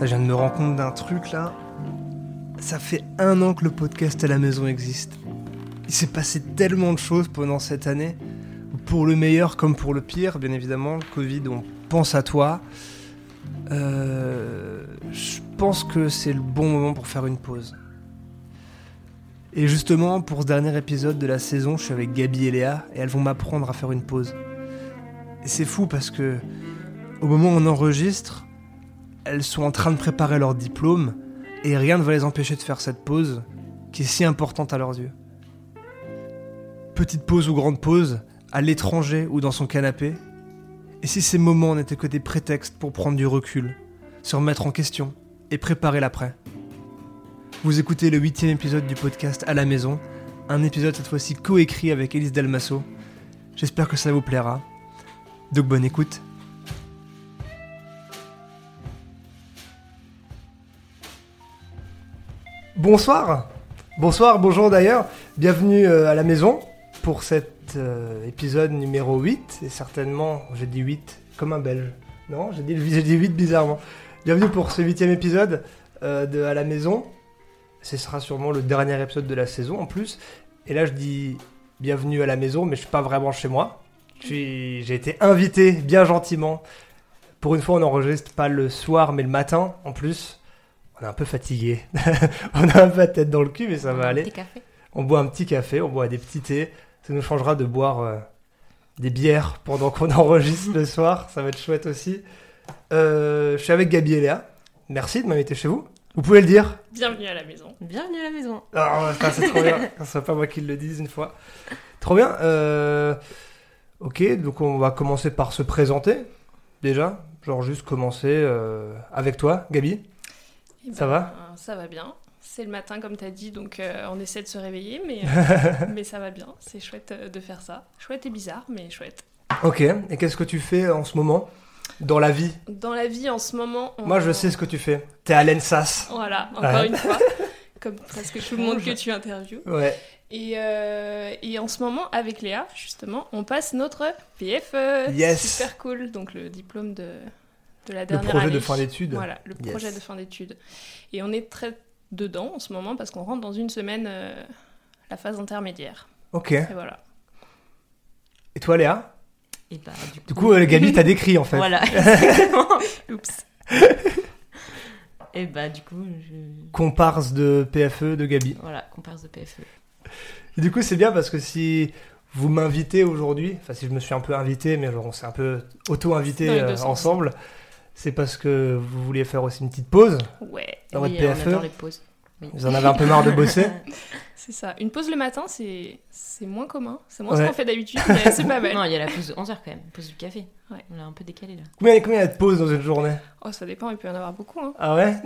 Je viens de me rendre compte d'un truc là. Ça fait un an que le podcast à la maison existe. Il s'est passé tellement de choses pendant cette année. Pour le meilleur comme pour le pire, bien évidemment. Le Covid, on pense à toi. Euh, je pense que c'est le bon moment pour faire une pause. Et justement, pour ce dernier épisode de la saison, je suis avec Gabi et Léa et elles vont m'apprendre à faire une pause. Et c'est fou parce que au moment où on enregistre, elles sont en train de préparer leur diplôme et rien ne va les empêcher de faire cette pause qui est si importante à leurs yeux. Petite pause ou grande pause, à l'étranger ou dans son canapé. Et si ces moments n'étaient que des prétextes pour prendre du recul, se remettre en question et préparer l'après Vous écoutez le huitième épisode du podcast à la maison, un épisode cette fois-ci coécrit avec Elise Dalmasso. J'espère que ça vous plaira. Donc bonne écoute. Bonsoir Bonsoir, bonjour d'ailleurs, bienvenue euh, à la maison pour cet euh, épisode numéro 8, et certainement, j'ai dit 8 comme un belge. Non, j'ai dit, j'ai dit 8 bizarrement. Bienvenue pour ce huitième épisode euh, de À la maison. Ce sera sûrement le dernier épisode de la saison en plus. Et là, je dis bienvenue à la maison, mais je suis pas vraiment chez moi. J'ai été invité bien gentiment. Pour une fois, on n'enregistre pas le soir, mais le matin en plus. On est un peu fatigué. on a un peu la tête dans le cul, mais ça va aller. Petit café. On boit un petit café, on boit des petits thés. Ça nous changera de boire euh, des bières pendant qu'on enregistre le soir. Ça va être chouette aussi. Euh, je suis avec Gabi et Léa. Merci de m'inviter chez vous. Vous pouvez le dire Bienvenue à la maison. Bienvenue à la maison. Ah, c'est trop bien. Ce soit pas moi qui le dise une fois. Trop bien. Euh, ok, donc on va commencer par se présenter. Déjà, genre juste commencer euh, avec toi, Gabi. Eh Ça va euh, Ça va bien. C'est le matin, comme tu as dit, donc euh, on essaie de se réveiller, mais, euh, mais ça va bien. C'est chouette euh, de faire ça. Chouette et bizarre, mais chouette. Ok. Et qu'est-ce que tu fais en ce moment dans la vie? Dans la vie, en ce moment. on- Moi, je sais ce que tu fais. T'es à l'ENSAS. Voilà, encore Ouais. une fois. Comme presque tout le monde que tu interviews. Ouais. Et, euh, et en ce moment, avec Léa, justement, on passe notre PFE. Yes. Super cool. Donc le diplôme de, de la Le projet année. de fin d'études. Voilà, le Yes. projet de fin d'études. Et on est très dedans en ce moment parce qu'on rentre dans une semaine euh, la phase intermédiaire. Ok. Et voilà. Et toi, Léa? Et bah, du coup, Du coup, euh, Gabi t'a décrit en fait. voilà, exactement. Oups. Et bah, du coup, je... Comparse de PFE de Gabi. voilà, comparse de PFE. Et du coup, c'est bien parce que si vous m'invitez aujourd'hui, enfin si je me suis un peu invité, mais genre on s'est un peu auto-invité euh, ensemble, c'est parce que vous vouliez faire aussi une petite pause. Ouais, Dans votre on PFE adore les pauses. Oui. Vous en avez un peu marre de bosser c'est ça. Une pause le matin, c'est c'est moins commun. C'est moins Ouais. ce qu'on fait d'habitude, mais c'est pas mal. Non, il y a la pause de 11h quand même, pause du café. Ouais. On l'a un peu décalé là. combien, combien il y a de pauses dans une journée? Oh, ça dépend, il peut y en avoir beaucoup. Hein. Ah ouais?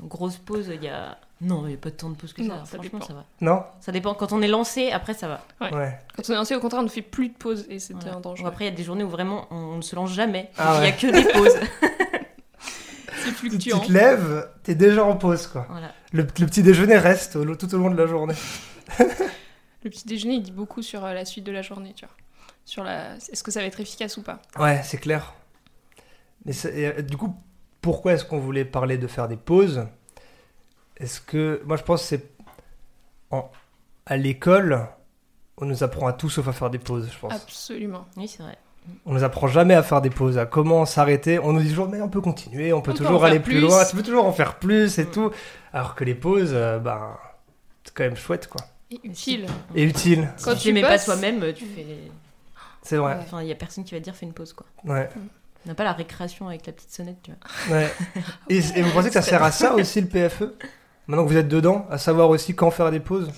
Grosse pause, il y a. Non, il n'y a pas tant de pause que ça. Non, ça Franchement, dépend. ça va. Non Ça dépend. Quand on est lancé, après, ça va. Ouais. Ouais. Quand on est lancé, au contraire, on ne fait plus de pause et c'est Voilà. un danger. Après, il y a des journées où vraiment on ne se lance jamais. Ah il n'y ouais. a que des pauses. C'est Tu, tu fluctuant. te lèves, t'es déjà en pause quoi. voilà. Le, le petit déjeuner reste au- tout au long de la journée. Le petit déjeuner, il dit beaucoup sur euh, la suite de la journée, tu vois. Sur la... Est-ce que ça va être efficace ou pas? Ouais, c'est clair. Mais et, euh, du coup, pourquoi est-ce qu'on voulait parler de faire des pauses? Est-ce que moi je pense que c'est en- à l'école on nous apprend à tout sauf à faire des pauses, je pense. Absolument. Oui, c'est vrai. On nous apprend jamais à faire des pauses, à comment s'arrêter. On nous dit toujours mais on peut continuer, on peut On toujours aller plus plus. loin, tu peux toujours en faire plus et Mm. tout. Alors que les pauses, euh, ben c'est quand même chouette quoi. Et utile. Et utile, Quand si tu mets pas bosses- toi-même, tu fais. c'est vrai. Enfin, il y a personne qui va te dire fais une pause quoi. Ouais. On n'a pas la récréation avec la petite sonnette, tu vois. Ouais. Et, et vous pensez que ça sert à ça aussi le PFE Maintenant que vous êtes dedans, à savoir aussi quand faire des pauses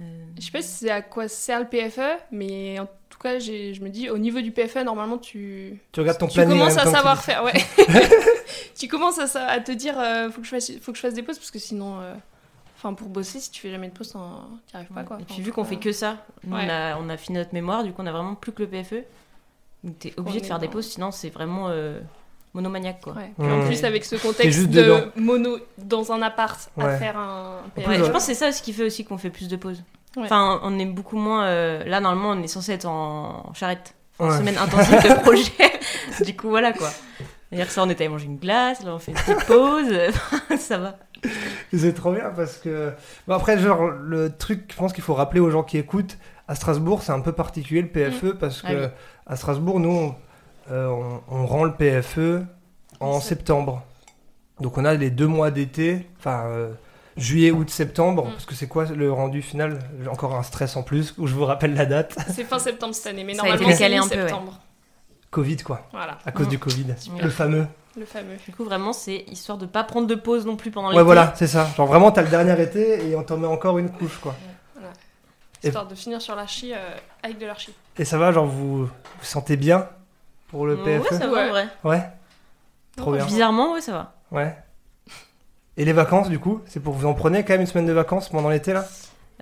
Euh, Je sais pas si c'est à quoi sert le PFE, mais en tout cas, je me dis, au niveau du PFE, normalement, tu, Tu regardes ton tu planning commences même à temps que tu savoir faire. Ouais. tu commences à, sa- à te dire, euh, faut, que je fasse, faut que je fasse des pauses, parce que sinon, euh, enfin, pour bosser, si tu fais jamais de pause, t'en- t'y arrives pas. Quoi. Et puis vu qu'on fait que ça, nous, Ouais. on, a, on a fini notre mémoire, du coup on a vraiment plus que le PFE. Donc t'es obligé de faire des pauses, sinon c'est vraiment euh, monomaniaque quoi. Ouais. Puis Mmh. en plus, avec ce contexte juste de dedans. mono dans un appart à faire un plus, PFE. Ouais, ouais. Je pense que c'est ça ce qui fait aussi qu'on fait plus de pauses. Ouais. Enfin, on est beaucoup moins. euh, là, normalement, on est censé être en charrette. Enfin, Ouais. Semaine intensive de projet. du coup, voilà quoi. Hier soir, on était allé manger une glace, là, on fait une petite pause. ça va. C'est trop bien parce que. Bon, après, genre, le truc, je pense qu'il faut rappeler aux gens qui écoutent, à Strasbourg, c'est un peu particulier le PFE parce que Ah oui. à Strasbourg, nous, on, euh, on- on rend le PFE en septembre. Donc on a les deux mois d'été, enfin euh, juillet, août, septembre, Mm. parce que c'est quoi le rendu final? J'ai encore un stress en plus, où je vous rappelle la date. C'est fin septembre cette année, mais Ça a normalement c'est décalé un peu, ouais. mi-septembre. Covid, quoi, Voilà, à cause Mm. du Covid. Super. Le fameux. le fameux. Du coup, vraiment, c'est histoire de pas prendre de pause non plus pendant Ouais, l'été. voilà, c'est ça. Genre vraiment, t'as le dernier été et on t'en met encore une couche, quoi. Histoire de finir sur l'archi euh, avec de l'archi. Et ça va, genre, vous vous sentez bien? Pour le Ouais, PFE ça va, Ouais. en vrai. Ouais, Trop bien. Bizarrement, ouais, ça va. ouais. Et les vacances, du coup C'est pour vous en prenez quand même une semaine de vacances pendant l'été, là?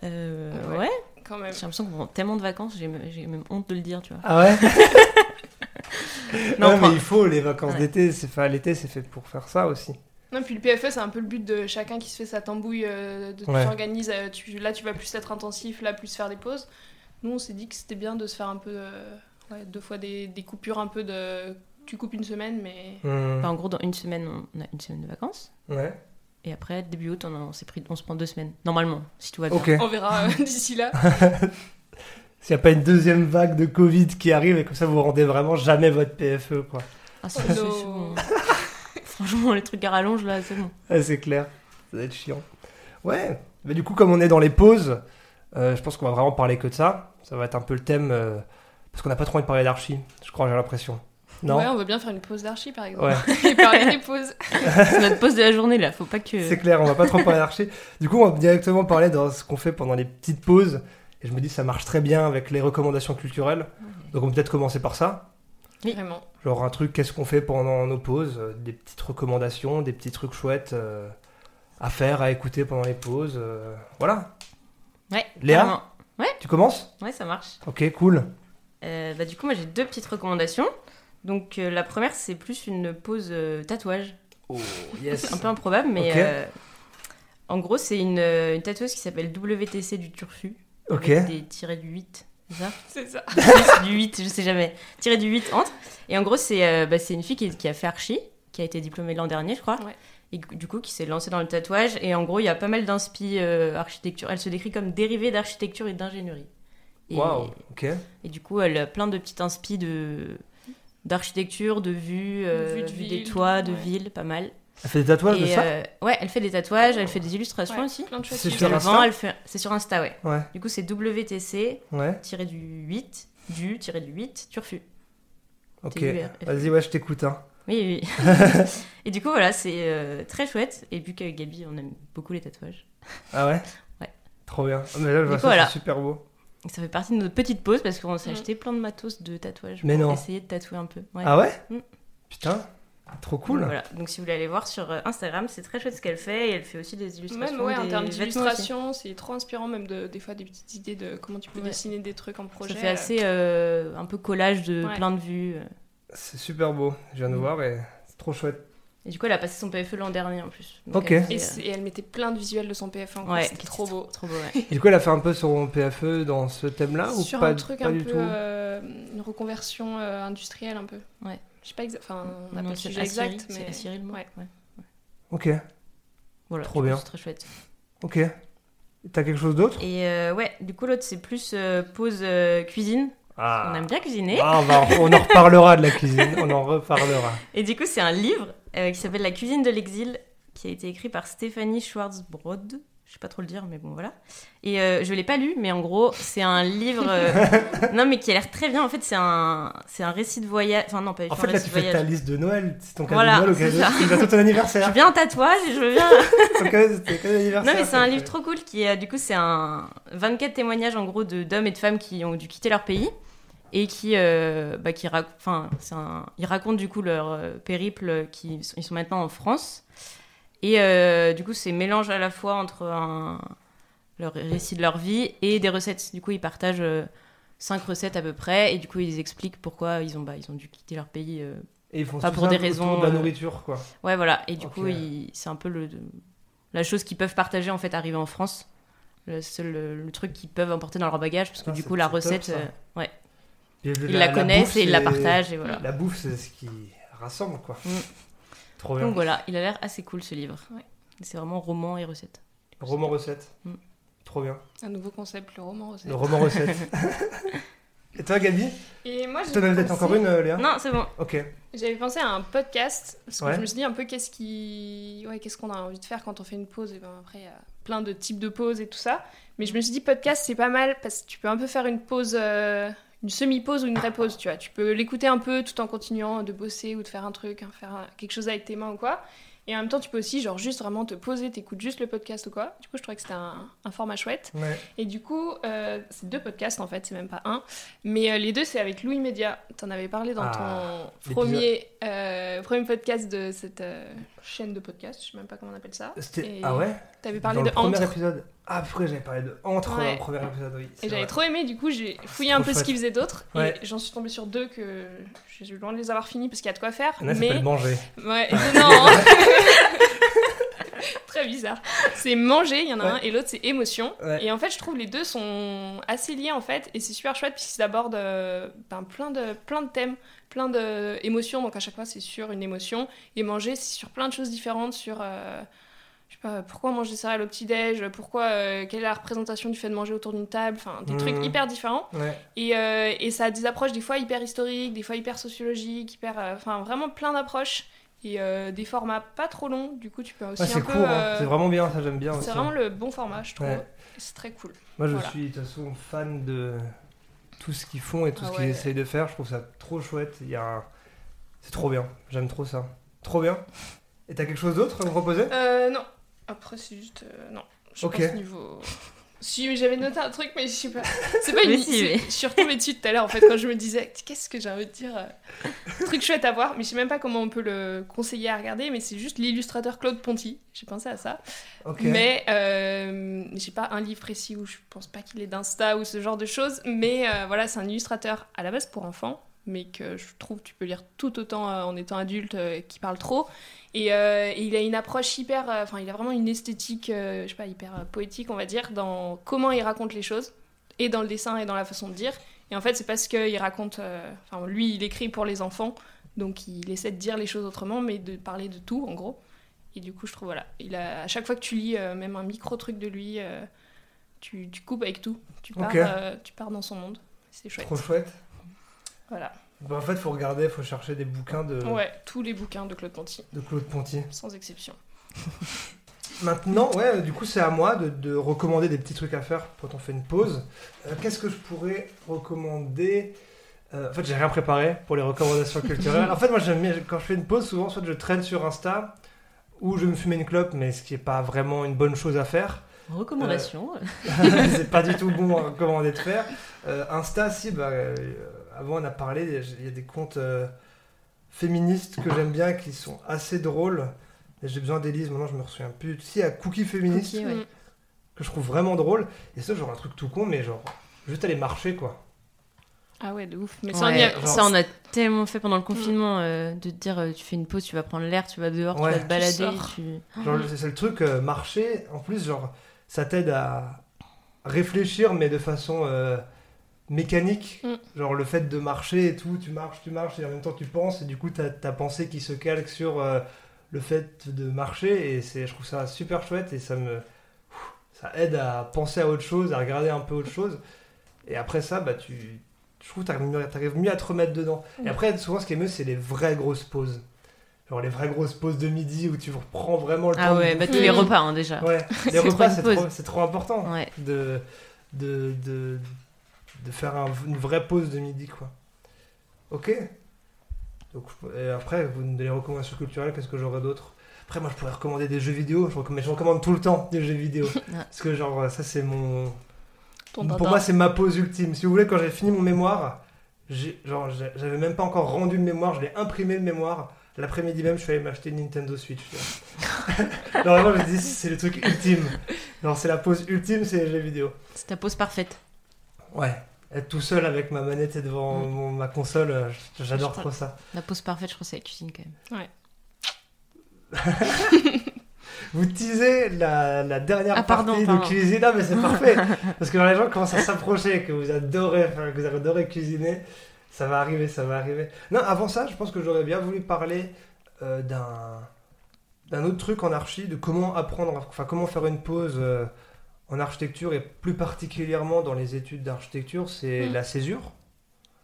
Euh, Ouais. ouais. Quand même. J'ai l'impression qu'on prend tellement de vacances, j'ai j'ai même honte de le dire, tu vois. Ah ouais? Non, Ouais, mais il faut les vacances Ouais. d'été. C'est enfin, l'été, c'est fait pour faire ça aussi. Non, puis le PFE, c'est un peu le but de chacun qui se fait sa tambouille, euh, de Ouais. tu organises, euh, là tu vas plus être intensif, là plus faire des pauses. Nous, on s'est dit que c'était bien de se faire un peu, euh, ouais, deux fois des, des coupures un peu de. Tu coupes une semaine, mais. Enfin, en gros, dans une semaine, on a une semaine de vacances. Ouais. Et après, début août, on, on s'est pris, on se prend deux semaines. Normalement, si tout va bien. On verra euh, d'ici là. S'il n'y a pas une deuxième vague de Covid qui arrive et comme ça vous rendez vraiment jamais votre PFE quoi. Ah, c'est Oh bon. Franchement, les trucs à rallonge, là, c'est bon. Ah, c'est clair, ça va être chiant. Ouais, mais du coup comme on est dans les pauses, euh, je pense qu'on va vraiment parler que de ça. Ça va être un peu le thème euh, parce qu'on n'a pas trop envie de parler d'archi, je crois, j'ai l'impression. Non Ouais, on veut bien faire une pause d'archi par exemple. Ouais, Et parler des pauses. C'est notre pause de la journée, là. Faut pas que. c'est clair, on va pas trop parler d'archi. Du coup, on va directement parler dans ce qu'on fait pendant les petites pauses. Et je me dis ça marche très bien avec les recommandations culturelles. Donc on peut peut-être commencer par ça. Oui. Vraiment. Genre un truc, qu'est-ce qu'on fait pendant nos pauses? Euh, Des petites recommandations, des petits trucs chouettes euh, à faire, à écouter pendant les pauses. euh, voilà. Ouais. Léa carrément. Tu commences? Ouais, ça marche. Ok, cool. Euh, bah, du coup, moi, j'ai deux petites recommandations. Donc, euh, la première, c'est plus une pause euh, tatouage. Oh, yes. C'est un peu improbable, mais euh, en gros, c'est une, une tatoueuse qui s'appelle WTC du Turfu. Ok. Avec des tirés du 8. C'est ça C'est ça. Du 8, je sais jamais. Tiré du 8 entre. Et en gros, c'est euh, bah, c'est une fille qui, qui a fait archi, qui a été diplômée l'an dernier, je crois. Ouais. Et du coup, qui s'est lancée dans le tatouage. Et en gros, il y a pas mal d'inspi euh, architecture. Elle se décrit comme dérivée d'architecture et d'ingénierie. Et, Waouh. Ok. et du coup, elle a plein de petites inspi de d'architecture, de vues, euh, Vues de vues des toits, de ouais. villes, pas mal. Elle fait des tatouages de Et ça euh, ouais, elle fait des tatouages, elle fait des illustrations Ouais, aussi. Plein de choses. C'est sur. Insta elle fait... C'est sur Insta, ouais. Ouais. Du coup, c'est WTC Ouais. tiré du 8, du tiré du 8, Turfu. Ok. Vas-y, ouais, je t'écoute. Hein. Oui, oui. et du coup, voilà, c'est euh, très chouette. Et vu qu'avec Gabi, on aime beaucoup les tatouages. Ah ouais Ouais. Trop bien. Mais là, je vois coup, ça, voilà. c'est super beau. Et ça fait partie de notre petite pause parce qu'on s'est Mm. acheté plein de matos de tatouage Mais pour non. essayer de tatouer un peu. Ouais. Ah ouais Mm. Putain. Trop cool. Donc, voilà. Donc si vous voulez aller voir sur euh, Instagram, c'est très chouette ce qu'elle fait et elle fait aussi des illustrations. Même ouais, en termes d'illustration, c'est trop inspirant, même de, des fois des petites idées de comment tu peux Ouais. dessiner des trucs en projet. Ça fait assez euh, un peu collage de Ouais. plein de vues. C'est super beau. Je viens de Mm. voir et c'est trop chouette. Et du coup, elle a passé son PFE l'an dernier en plus. Ok. elle Et, elle mettait plein de visuels de son PF en euh, ouais, c'était trop beau. Trop beau, ouais. Et du coup, elle a fait un peu son PFE dans ce thème-là ou Sur pas, un truc pas un du peu, tout euh, une reconversion euh, industrielle un peu. Ouais. Je sais pas exact, enfin, on n'a pas le sujet exact, c'est mais à Cyril, moi. ouais. ouais. Ok, Voilà, Trop bien. C'est très chouette. ok. T'as quelque chose d'autre? Et euh, ouais, du coup, l'autre, c'est plus euh, pause euh, cuisine. Ah. On aime bien cuisiner. Ah, on en reparlera de la cuisine, on en reparlera. Et du coup, c'est un livre euh, qui s'appelle La cuisine de l'exil, qui a été écrit par Stéphanie Schwarzbrod. Je sais pas trop le dire, mais bon, voilà. Et euh, je l'ai pas lu, mais en gros, c'est un livre. euh, non, mais qui a l'air très bien. En fait, c'est un, c'est un récit de voyage. Enfin, non, pas En fait, là, tu fais ta liste de Noël. C'est ton cadeau Voilà, de Noël au c'est bientôt ton Je anniversaire. veux un tatouage et je cadeau- c'est ton cadeau d'anniversaire. Non, mais c'est un livre trop cool qui est, du coup, c'est un 24 témoignages en gros de d'hommes et de femmes qui ont dû quitter leur pays et qui, euh, bah, qui rac- un- ils racontent du coup leur euh, périple, qui ils sont maintenant en France. Et euh, du coup, c'est mélange à la fois entre un, leur récit de leur vie et des recettes. Du coup, ils partagent euh, cinq recettes à peu près et du coup, ils expliquent pourquoi ils ont, bah, ils ont dû quitter leur pays. Et ils font pas pour des raisons, de la nourriture, quoi. Ouais, voilà. Et du coup, c'est un peu le, la chose qu'ils peuvent partager en fait, arriver en France. Le seul le, le truc qu'ils peuvent emporter dans leur bagage, parce que Putain, du coup, la top, recette, ils la, connaissent bouffe, et ils la partagent, et voilà. La bouffe, c'est ce qui rassemble quoi. Mm. Trop bien. Donc voilà, il a l'air assez cool ce livre. Ouais. C'est vraiment roman et recette. Roman recette. Mm. Trop bien. Un nouveau concept, le roman recette. Le roman recette. Et toi, Gabi? Et moi, j'ai Tu en avais peut-être pensé- encore une, euh, Léa? Non, c'est bon. Ok. J'avais pensé à un podcast parce que Ouais. je me suis dit un peu qu'est-ce qui, ouais, qu'est-ce qu'on a envie de faire quand on fait une pause. Et ben après, il y a plein de types de pauses et tout ça. Mais je me suis dit podcast c'est pas mal parce que tu peux un peu faire une pause, euh, une semi-pause ou une vraie pause. Tu vois, tu peux l'écouter un peu tout en continuant de bosser ou de faire un truc, hein, faire quelque chose avec tes mains ou quoi. Et en même temps, tu peux aussi genre juste vraiment te poser, t'écoutes juste le podcast ou quoi. Du coup, je trouvais que c'était un, un format chouette. Ouais. Et du coup, euh, c'est deux podcasts en fait, c'est même pas un. Mais euh, les deux, c'est avec Louis Média. T'en avais parlé dans Ah, ton premier, euh, premier podcast de cette chaîne de podcast. Je sais même pas comment on appelle ça. Et Ah ouais? T'avais parlé Dans de le premier Entre. épisode. Ah, pourquoi j'avais parlé de Entre dans Ouais. le premier épisode, oui. c'est Et j'avais vrai. trop aimé, du coup j'ai fouillé trop un peu ce chouette. qu'ils faisaient d'autres. Ouais. Et j'en suis tombée sur deux que j'ai eu loin de les avoir finis parce qu'il y a de quoi faire. Il y en a, ça mais s'appelle manger. Ouais, non. Très bizarre. C'est manger, il y en a Ouais. un, et l'autre c'est émotion. Ouais. Et en fait, je trouve les deux sont assez liés en fait, et c'est super chouette puisqu'ils abordent euh, ben, plein, de, plein de thèmes, plein d'émotions. Donc à chaque fois, c'est sur une émotion. Et manger, c'est sur plein de choses différentes, sur. euh, je sais pas, pourquoi manger des céréales au petit-déj, pourquoi, euh, quelle est la représentation du fait de manger autour d'une table, enfin des trucs hyper différents. Ouais. Et, euh, et ça a des approches des fois hyper historiques, des fois hyper sociologiques, hyper, euh, enfin vraiment plein d'approches et des formats pas trop longs. Du coup, tu peux aussi Ouais, c'est un peu. court, hein. c'est vraiment bien, ça j'aime bien c'est vraiment le bon format, je trouve. Ouais. C'est très cool. Moi je Voilà. suis de toute façon fan de tout ce qu'ils font et tout Ah ce qu'ils essayent de faire. Je trouve ça trop chouette. Il y a un- C'est trop bien. J'aime trop ça. Trop bien. Et t'as quelque chose d'autre à me proposer? Euh, non. Après, c'est juste. euh, non. Je Ok. pense niveau. Si, mais j'avais noté un truc, mais je sais pas. C'est pas une. Mais si, c'est- mais- Je suis retombée dessus tout à l'heure en fait quand je me disais qu'est-ce que j'ai envie de dire. euh, Truc chouette à voir, mais je sais même pas comment on peut le conseiller à regarder, mais c'est juste l'illustrateur Claude Ponty. J'ai pensé à ça. Ok. Mais euh, j'ai pas un livre précis où je pense pas qu'il est d'Insta ou ce genre de choses. Mais euh, voilà, c'est un illustrateur à la base pour enfants, mais que je trouve tu peux lire tout autant euh, en étant adulte euh, qui parle trop. Et, euh, et il a une approche hyper. Enfin, il a vraiment une esthétique, je sais pas, hyper poétique, on va dire, dans comment il raconte les choses, et dans le dessin et dans la façon de dire. Et en fait, c'est parce qu'il raconte. Enfin, lui, il écrit pour les enfants, donc il essaie de dire les choses autrement, mais de parler de tout, en gros. Et du coup, je trouve, voilà, il a, à chaque fois que tu lis euh, même un micro-truc de lui, euh, tu, tu coupes avec tout. Tu pars, euh, tu pars dans son monde. C'est chouette. Trop chouette. Voilà. Bah, en fait, faut regarder, faut chercher des bouquins de, Ouais, tous les bouquins de Claude Ponty, de Claude Ponty. sans exception. Maintenant, ouais, du coup, c'est à moi de, de recommander des petits trucs à faire quand on fait une pause. Euh, Qu'est-ce que je pourrais recommander? Euh, En fait, j'ai rien préparé pour les recommandations culturelles. En fait, moi, j'aime bien quand je fais une pause, souvent, soit je traîne sur Insta ou je me fume une clope, mais ce qui est pas vraiment une bonne chose à faire. Recommandation. c'est pas du tout bon à recommander de faire. Euh, Insta, si, bah, euh, avant on a parlé, il y a des comptes euh, féministes que j'aime bien qui sont assez drôles. Et J'ai besoin d'Élise, maintenant je me souviens plus. Si, à Cookie Féministe, Cookie, ouais. Mm. que je trouve vraiment drôle. Et ça, genre un truc tout con, mais genre, juste aller marcher quoi. Ah ouais, de ouf. Mais ça, on a- genre- ça, on a tellement fait pendant le confinement euh, de te dire euh, tu fais une pause, tu vas prendre l'air, tu vas dehors, Ouais. tu vas te balader. sors. tu- Genre, c'est c'est le truc, euh, marcher, en plus, genre, ça t'aide à réfléchir, mais de façon euh, mécanique. Mm. Genre, le fait de marcher et tout, tu marches, tu marches, et en même temps tu penses, et du coup, t'as ta pensée qui se calque sur euh, le fait de marcher, et c'est, je trouve ça super chouette, et ça me. Ça aide à penser à autre chose, à regarder un peu autre chose. Et après ça, bah, tu. Je trouve que t'arrives mieux, t'arrives mieux à te remettre dedans. Et Mm. après, souvent, ce qui est mieux, c'est les vraies grosses pauses. Genre les vraies grosses pauses de midi où tu reprends vraiment le temps Ah de ouais, bah tous les repas hein, déjà. Ouais, les repas, pas c'est trop, important Ouais. de, de, de, de faire un- une vraie pause de midi, quoi. Ok? Donc, et après, vous me donnez les recommandations culturelles, qu'est-ce que j'aurais d'autre? Après, moi, je pourrais recommander des jeux vidéo, je recommande, mais je recommande tout le temps des jeux vidéo. Parce que, genre, ça, c'est mon... Ton Pour dada. moi, c'est ma pause ultime. Si vous voulez, quand j'ai fini mon mémoire, genre, j'avais même pas encore rendu le mémoire, je l'ai imprimé le mémoire. L'après-midi même, je suis allé m'acheter une Nintendo Switch. genre, vraiment, je me dis, c'est le truc ultime. Genre, c'est la pause ultime, c'est les jeux vidéo. C'est ta pause parfaite. Ouais. Être tout seul avec ma manette et devant Mm. mon- ma console, euh, j'adore trop ça. La pause parfaite, je crois, c'est la cuisine quand même. Vous teasez la, la dernière Ah, pardon, partie pardon. de cuisine. Non, mais c'est parfait. Parce que quand les gens commencent à s'approcher, que vous adorez, enfin, que vous adorez cuisiner, Ça va arriver, ça va arriver. Non, avant ça, je pense que j'aurais bien voulu parler euh, d'un d'un autre truc en archi, de comment apprendre, enfin comment faire une pause euh, en architecture et plus particulièrement dans les études d'architecture, c'est Mm. la césure,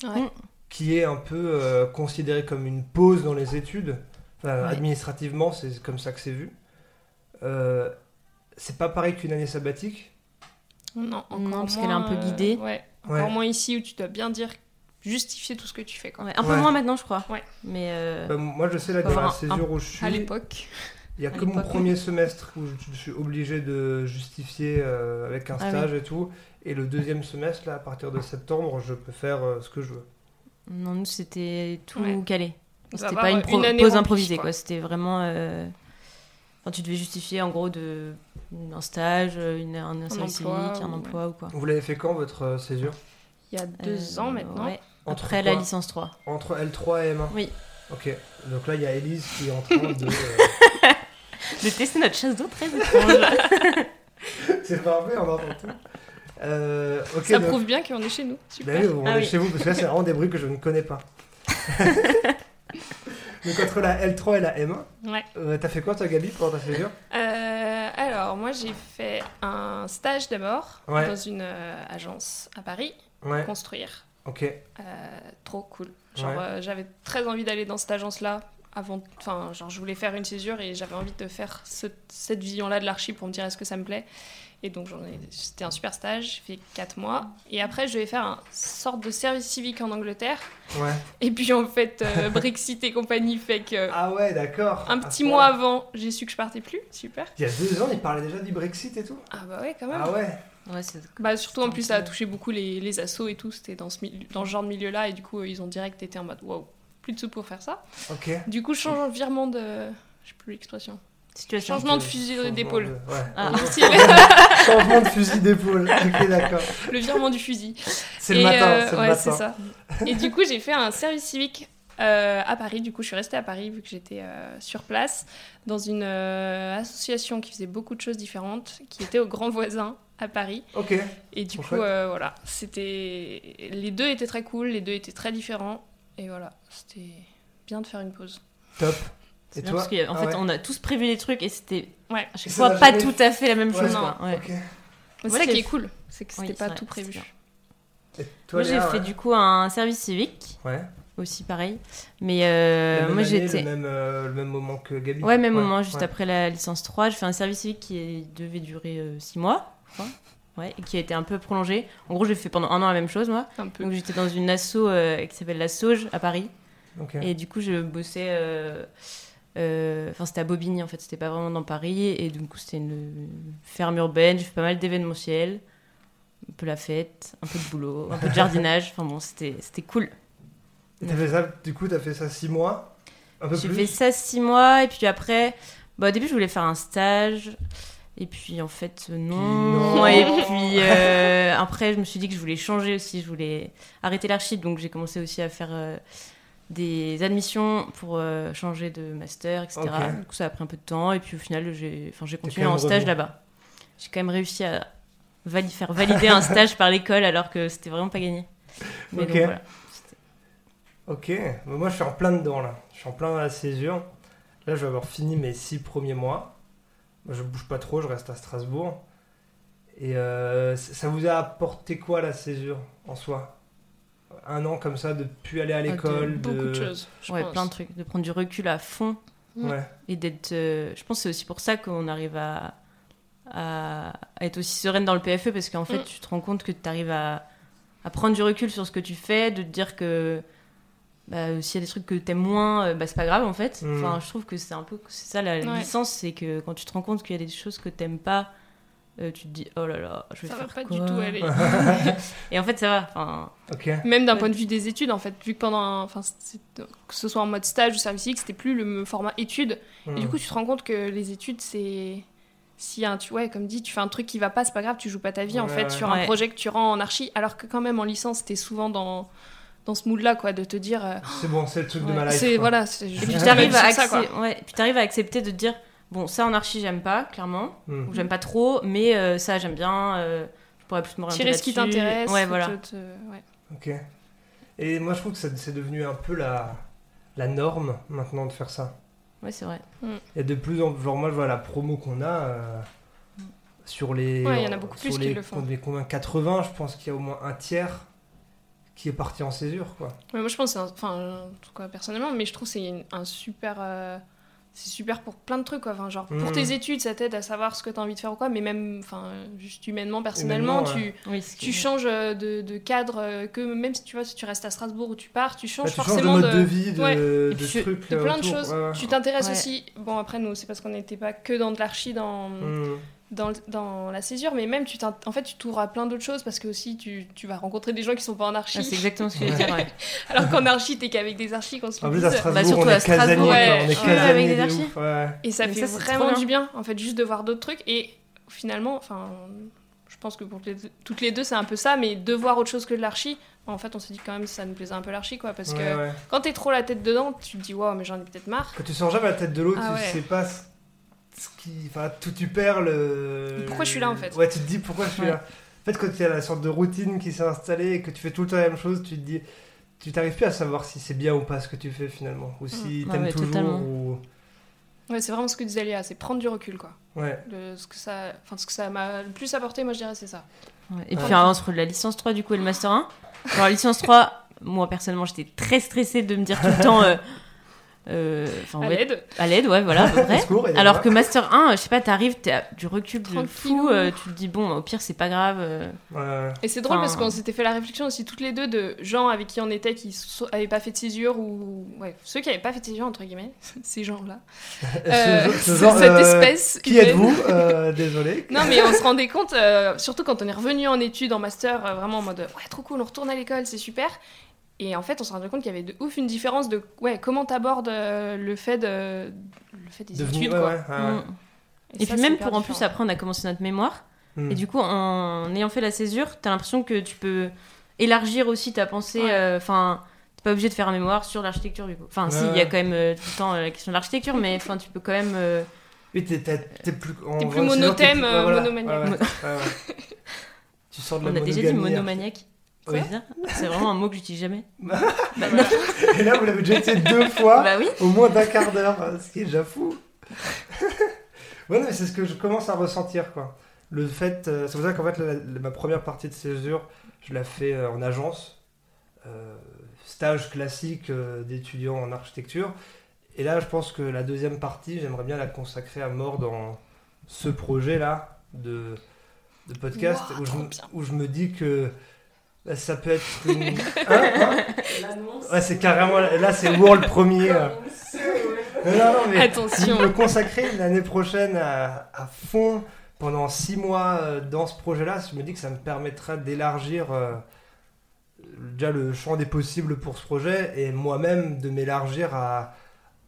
Ouais. Mm. qui est un peu euh, considérée comme une pause dans les études. Enfin, Ouais. Administrativement, c'est comme ça que c'est vu. Euh, c'est pas pareil qu'une année sabbatique. Non, encore Non, parce qu'elle est un peu moins, euh, guidée. ouais. Ouais. Encore moins ici où tu dois bien dire, justifier tout ce que tu fais. Quoi. Ouais, un peu Ouais. moins maintenant, je crois. Ouais. Mais euh, Bah, moi, je sais là, dans la avoir un- césure où je suis, À l'époque. Il y a que mon premier semestre où je, je suis obligé de justifier euh, avec un Ah stage et tout. Et le deuxième semestre, là, à partir de septembre, je peux faire euh, ce que je veux. non, nous, c'était tout Ouais. calé. C'était pas une, pro- une année pause improvisée, quoi. quoi. C'était vraiment. euh, Enfin, tu devais justifier en gros de un stage, une, un, un service emploi, civique, un ou- emploi ou quoi. Vous l'avez fait quand, votre césure? Il y a deux Euh, ans maintenant. ouais. Entre Après quoi? la licence 3. Entre L3 et M1 Oui. Ok. Donc là, il y a Elise qui est en train de... De tester notre chasse d'eau très étrange. C'est parfait, on entend tout. Euh, ok, Ça donc- prouve bien qu'on est chez nous. Bah Super. oui, on Ah est oui. chez vous, parce que là, c'est vraiment des bruits que je ne connais pas. Donc entre la L3 et la M1, Ouais. euh, t'as fait quoi toi Gabi pendant ta césure? Euh, alors, moi, j'ai fait un stage d'abord Ouais. dans une euh, agence à Paris, Ouais, construire. ok. Euh, trop cool. Genre, Ouais. euh, j'avais très envie d'aller dans cette agence-là. Avant, enfin, genre, je voulais faire une césure et j'avais envie de faire ce- cette vision-là de l'archi pour me dire est-ce que ça me plaît? Et donc, c'était un super stage. J'ai fait 4 mois. Et après, je vais faire un sorte de service civique en Angleterre. Ouais. Et puis, en fait, euh, Brexit et compagnie fait que. Ah ouais, d'accord. Un petit ce mois avant, j'ai su que je partais plus. Super. Il y a deux ans, il parlait déjà du Brexit et tout. Ah bah ouais, quand même. Ah ouais. ouais, Bah surtout en plus ça a touché beaucoup les, les assos et tout, c'était dans ce, milieu- dans ce genre de milieu-là et du coup ils ont direct été en mode wow, plus de sous pour faire ça. Ok. Du coup change virement de... Je sais plus l'expression. situation. Changement de fusil changement d'épaule. de- Ouais. Ah. Changement de fusil d'épaule. Ok, d'accord. le virement du fusil. C'est le Et, matin. euh, c'est ouais, matin. ça. Et du coup j'ai fait un service civique euh, à Paris, du coup je suis restée à Paris vu que j'étais euh, sur place dans une euh, association qui faisait beaucoup de choses différentes, qui était au Grand Voisin à Paris. Ok. Et du coup, euh, voilà, c'était. Les deux étaient très cool, les deux étaient très différents. Et voilà, c'était bien de faire une pause. Top. C'est Et bien toi parce qu'en Ah fait, ouais. on a tous prévu les trucs et c'était Ouais. à chaque fois pas jamais- tout à fait la même Ouais, chose. quoi. Ouais. C'est Moi, ça qui est cool, c'est que c'était pas vrai, tout prévu. Et toi, Moi, j'ai fait ouais. du coup un service civique Ouais. aussi pareil. Mais euh, moi, j'étais. Le même, euh, le même moment que Gabi. Ouais, même moment, juste ouais. après la licence 3, j'ai fait un service civique qui devait durer 6 mois, je crois. Ouais, et qui a été un peu prolongé. En gros, j'ai fait pendant un an la même chose, moi. Un peu. Donc, j'étais dans une asso euh, qui s'appelle la Sauge à Paris. Ok. Et du coup, je bossais. euh, euh, Enfin, c'était à Bobigny en fait, c'était pas vraiment dans Paris. Et du coup, c'était une ferme urbaine. J'ai fait pas mal d'événementiels. Un peu la fête, un peu de boulot, un peu de jardinage. Enfin bon, c'était c'était cool. Et t'as fait ça, du coup, t'as fait ça six mois? Un peu J'ai fait ça six mois. Et puis après, bah, au début, je voulais faire un stage. Et puis en fait, euh, non. Non. Et puis euh, après, je me suis dit que je voulais changer aussi. Je voulais arrêter l'archi. Donc j'ai commencé aussi à faire euh, des admissions pour euh, changer de master, etc. Ça a pris un peu de temps. Et puis au final, j'ai continué en stage là-bas. J'ai quand même réussi à vali- faire valider un stage par l'école alors que c'était vraiment pas gagné. Mais Ok. donc voilà. Ok, moi je suis en plein dedans là. Je suis en plein dans la césure. Là, je vais avoir fini mes six premiers mois. Je bouge pas trop, je reste à Strasbourg. Et euh, ça vous a apporté quoi la césure en soi? Un an comme ça, de plus aller à de l'école, Beaucoup de de- choses. je Ouais, pense. plein de trucs. De prendre du recul à fond. Ouais. et d'être euh, je pense que c'est aussi pour ça qu'on arrive à, à, à être aussi sereine dans le PFE parce qu'en fait Mm. tu te rends compte que tu arrives à, à prendre du recul sur ce que tu fais de te dire que bah, s'il y a des trucs que t'aimes moins euh, bah, c'est pas grave en fait Mm. enfin je trouve que c'est un peu c'est ça la Ouais. licence c'est que quand tu te rends compte qu'il y a des choses que t'aimes pas euh, tu te dis oh là là je vais Ça faire va pas quoi du tout aller. et en fait ça va enfin. Même d'un Ouais. point de vue des études, en fait, vu que pendant, un- enfin, que ce soit en mode stage ou service civique, c'était plus le format études. Et du Hmm. coup, tu te rends compte que les études, c'est. Si un, tu, ouais, comme dit, tu fais un truc qui va pas, c'est pas grave, tu joues pas ta vie en fait ouais. sur Ouais. un projet que tu rends en archi, alors que quand même en licence, t'es souvent dans, dans ce mood-là, quoi, de te dire. euh, C'est bon, c'est le truc de Ouais. ma life. c'est quoi. voilà, c'est et puis t'arrives à, sur ça, quoi. accep- ouais, puis t'arrives à accepter de te dire bon ça en archi j'aime pas clairement Hmm. ou j'aime pas trop, mais euh, ça j'aime bien, euh, je pourrais plus m'orienter Tirer ce qui t'intéresse. Ouais, voilà. te- te- ouais. Ok. Et moi, je trouve que ça- c'est devenu un peu la, la norme maintenant de faire ça. Ouais, c'est vrai. Il y a de plus en plus. Genre, moi, je vois la promo qu'on a euh, sur les. Ouais, il y en a beaucoup plus qui les, le font. on est combien 80, je pense qu'il y a au moins un tiers qui est parti en césure, quoi. Ouais, moi, je pense, que c'est un- enfin, en tout cas personnellement, mais je trouve que c'est une- un super. euh, c'est super pour plein de trucs, quoi. Enfin, genre, pour Mhm. tes études, ça t'aide à savoir ce que tu as envie de faire ou quoi, mais même, enfin, juste humainement, personnellement, Humainement, tu, Oui, tu changes euh, de, de cadre, euh, que même si tu vois, si tu restes à Strasbourg ou tu pars, tu changes tu changes de forcément mode de, vie, de, Ouais. de puis, trucs. plein de choses. Tu t'intéresses Ouais. aussi. Bon, après, nous, c'est parce qu'on n'était pas que dans de l'archi dans, Hmm. Dans, le- dans la césure, mais même, tu en fait, tu t'ouvres à plein d'autres choses parce que aussi, tu, tu vas rencontrer des gens qui sont pas en archi. Ah, c'est exactement ce que je veux dire, ouais. Alors qu'en archi, t'es qu'avec des archis qu'on se En plus, à. Strasbourg, surtout on à est casanier, Strasbourg, quoi, ouais. on est Ouais, avec des de archis. ouf, ouais. Et ça Mais fait ça, vraiment bien. du bien, en fait, juste de voir d'autres trucs. Et finalement, enfin, je pense que pour les deux- toutes les deux, c'est un peu ça, mais de voir autre chose que de l'archi, en fait, on s'est dit quand même ça nous plaisait un peu l'archi, quoi. Parce Ouais, que ouais. quand t'es trop la tête dedans, tu te dis, waouh, mais j'en ai peut-être marre. Quand tu sors jamais la tête de l'autre, Ah tu ouais. sais pas ce ce qui. Enfin, tout tu perds le. Pourquoi je suis là, en fait Ouais, tu te dis pourquoi je suis Ouais. là. En fait, quand il y a la sorte de routine qui s'est installée et que tu fais tout le temps la même chose, tu te dis. Tu t'arrives plus à savoir si c'est bien ou pas ce que tu fais finalement. Ou si Ah t'aimes ouais, toujours. totalement. Ou... Ouais, c'est vraiment ce que disait Léa, c'est prendre du recul, quoi. Ouais. Le- ce que ça, enfin, ce que ça m'a le plus apporté, moi, je dirais, c'est ça. Ouais. Et Ouais. puis entre la licence 3 du coup et le master 1. Alors la licence 3, moi personnellement j'étais très stressée de me dire tout le temps euh, euh, À ouais, l'aide. à l'aide, ouais voilà à peu près. Au secours, et Alors voilà. que master 1, je sais pas, t'arrives, t'as du recul de fou, euh, tu te dis bon au pire c'est pas grave. euh. Ouais. Et c'est drôle Enfin- parce qu'on s'était fait la réflexion aussi toutes les deux de gens avec qui on était qui so- avaient pas fait de césure ou ouais ceux qui avaient pas fait de césure entre guillemets ces gens-là Ce- ce genre, cette euh, espèce Qui êtes-vous Euh, Désolé. non mais on se rendait compte euh, surtout quand on est revenu en études en master euh, vraiment en mode ouais trop cool on retourne à l'école c'est super et en fait on se rendait compte qu'il y avait de ouf une différence de ouais comment t'abordes euh, le fait de le fait des Devenu- études ouais, quoi ouais, ouais, ouais. Mm. Et, ça, puis même pour en plus après on a commencé notre mémoire Hmm. et du coup en ayant fait la césure, t'as l'impression que tu peux élargir aussi ta pensée. Ouais. euh, Enfin, t'es pas obligé de faire un mémoire sur l'architecture du coup. Enfin, si, il y a quand même euh, tout le temps euh, la question de l'architecture, mais enfin tu peux quand même. euh, Oui, t'es, plus. T'es plus monothème, monomaniaque. Tu sors de la On a déjà dit monomaniaque. C'est vraiment un mot que j'utilise jamais. Bah, Bah. Et là, vous l'avez déjà été deux fois, Bah oui. au moins d'un quart d'heure, hein, ce qui est déjà fou. ouais, non, mais c'est ce que je commence à ressentir, quoi. Le fait, euh, c'est pour ça qu'en fait, la- la- ma première partie de césure, je la fais euh, en agence, euh, stage classique euh, d'étudiant en architecture. Et là, je pense que la deuxième partie, j'aimerais bien la consacrer à mort dans ce projet-là de, de podcast je, où je me dis que bah, ça peut être une. Hein, hein Ouais, c'est carrément. Là, c'est World premier. euh. Non, non, mais attention me consacrer l'année prochaine à, à fond pendant six mois euh, dans ce projet-là, je me dis que ça me permettra d'élargir euh, déjà le champ des possibles pour ce projet et moi-même de m'élargir à,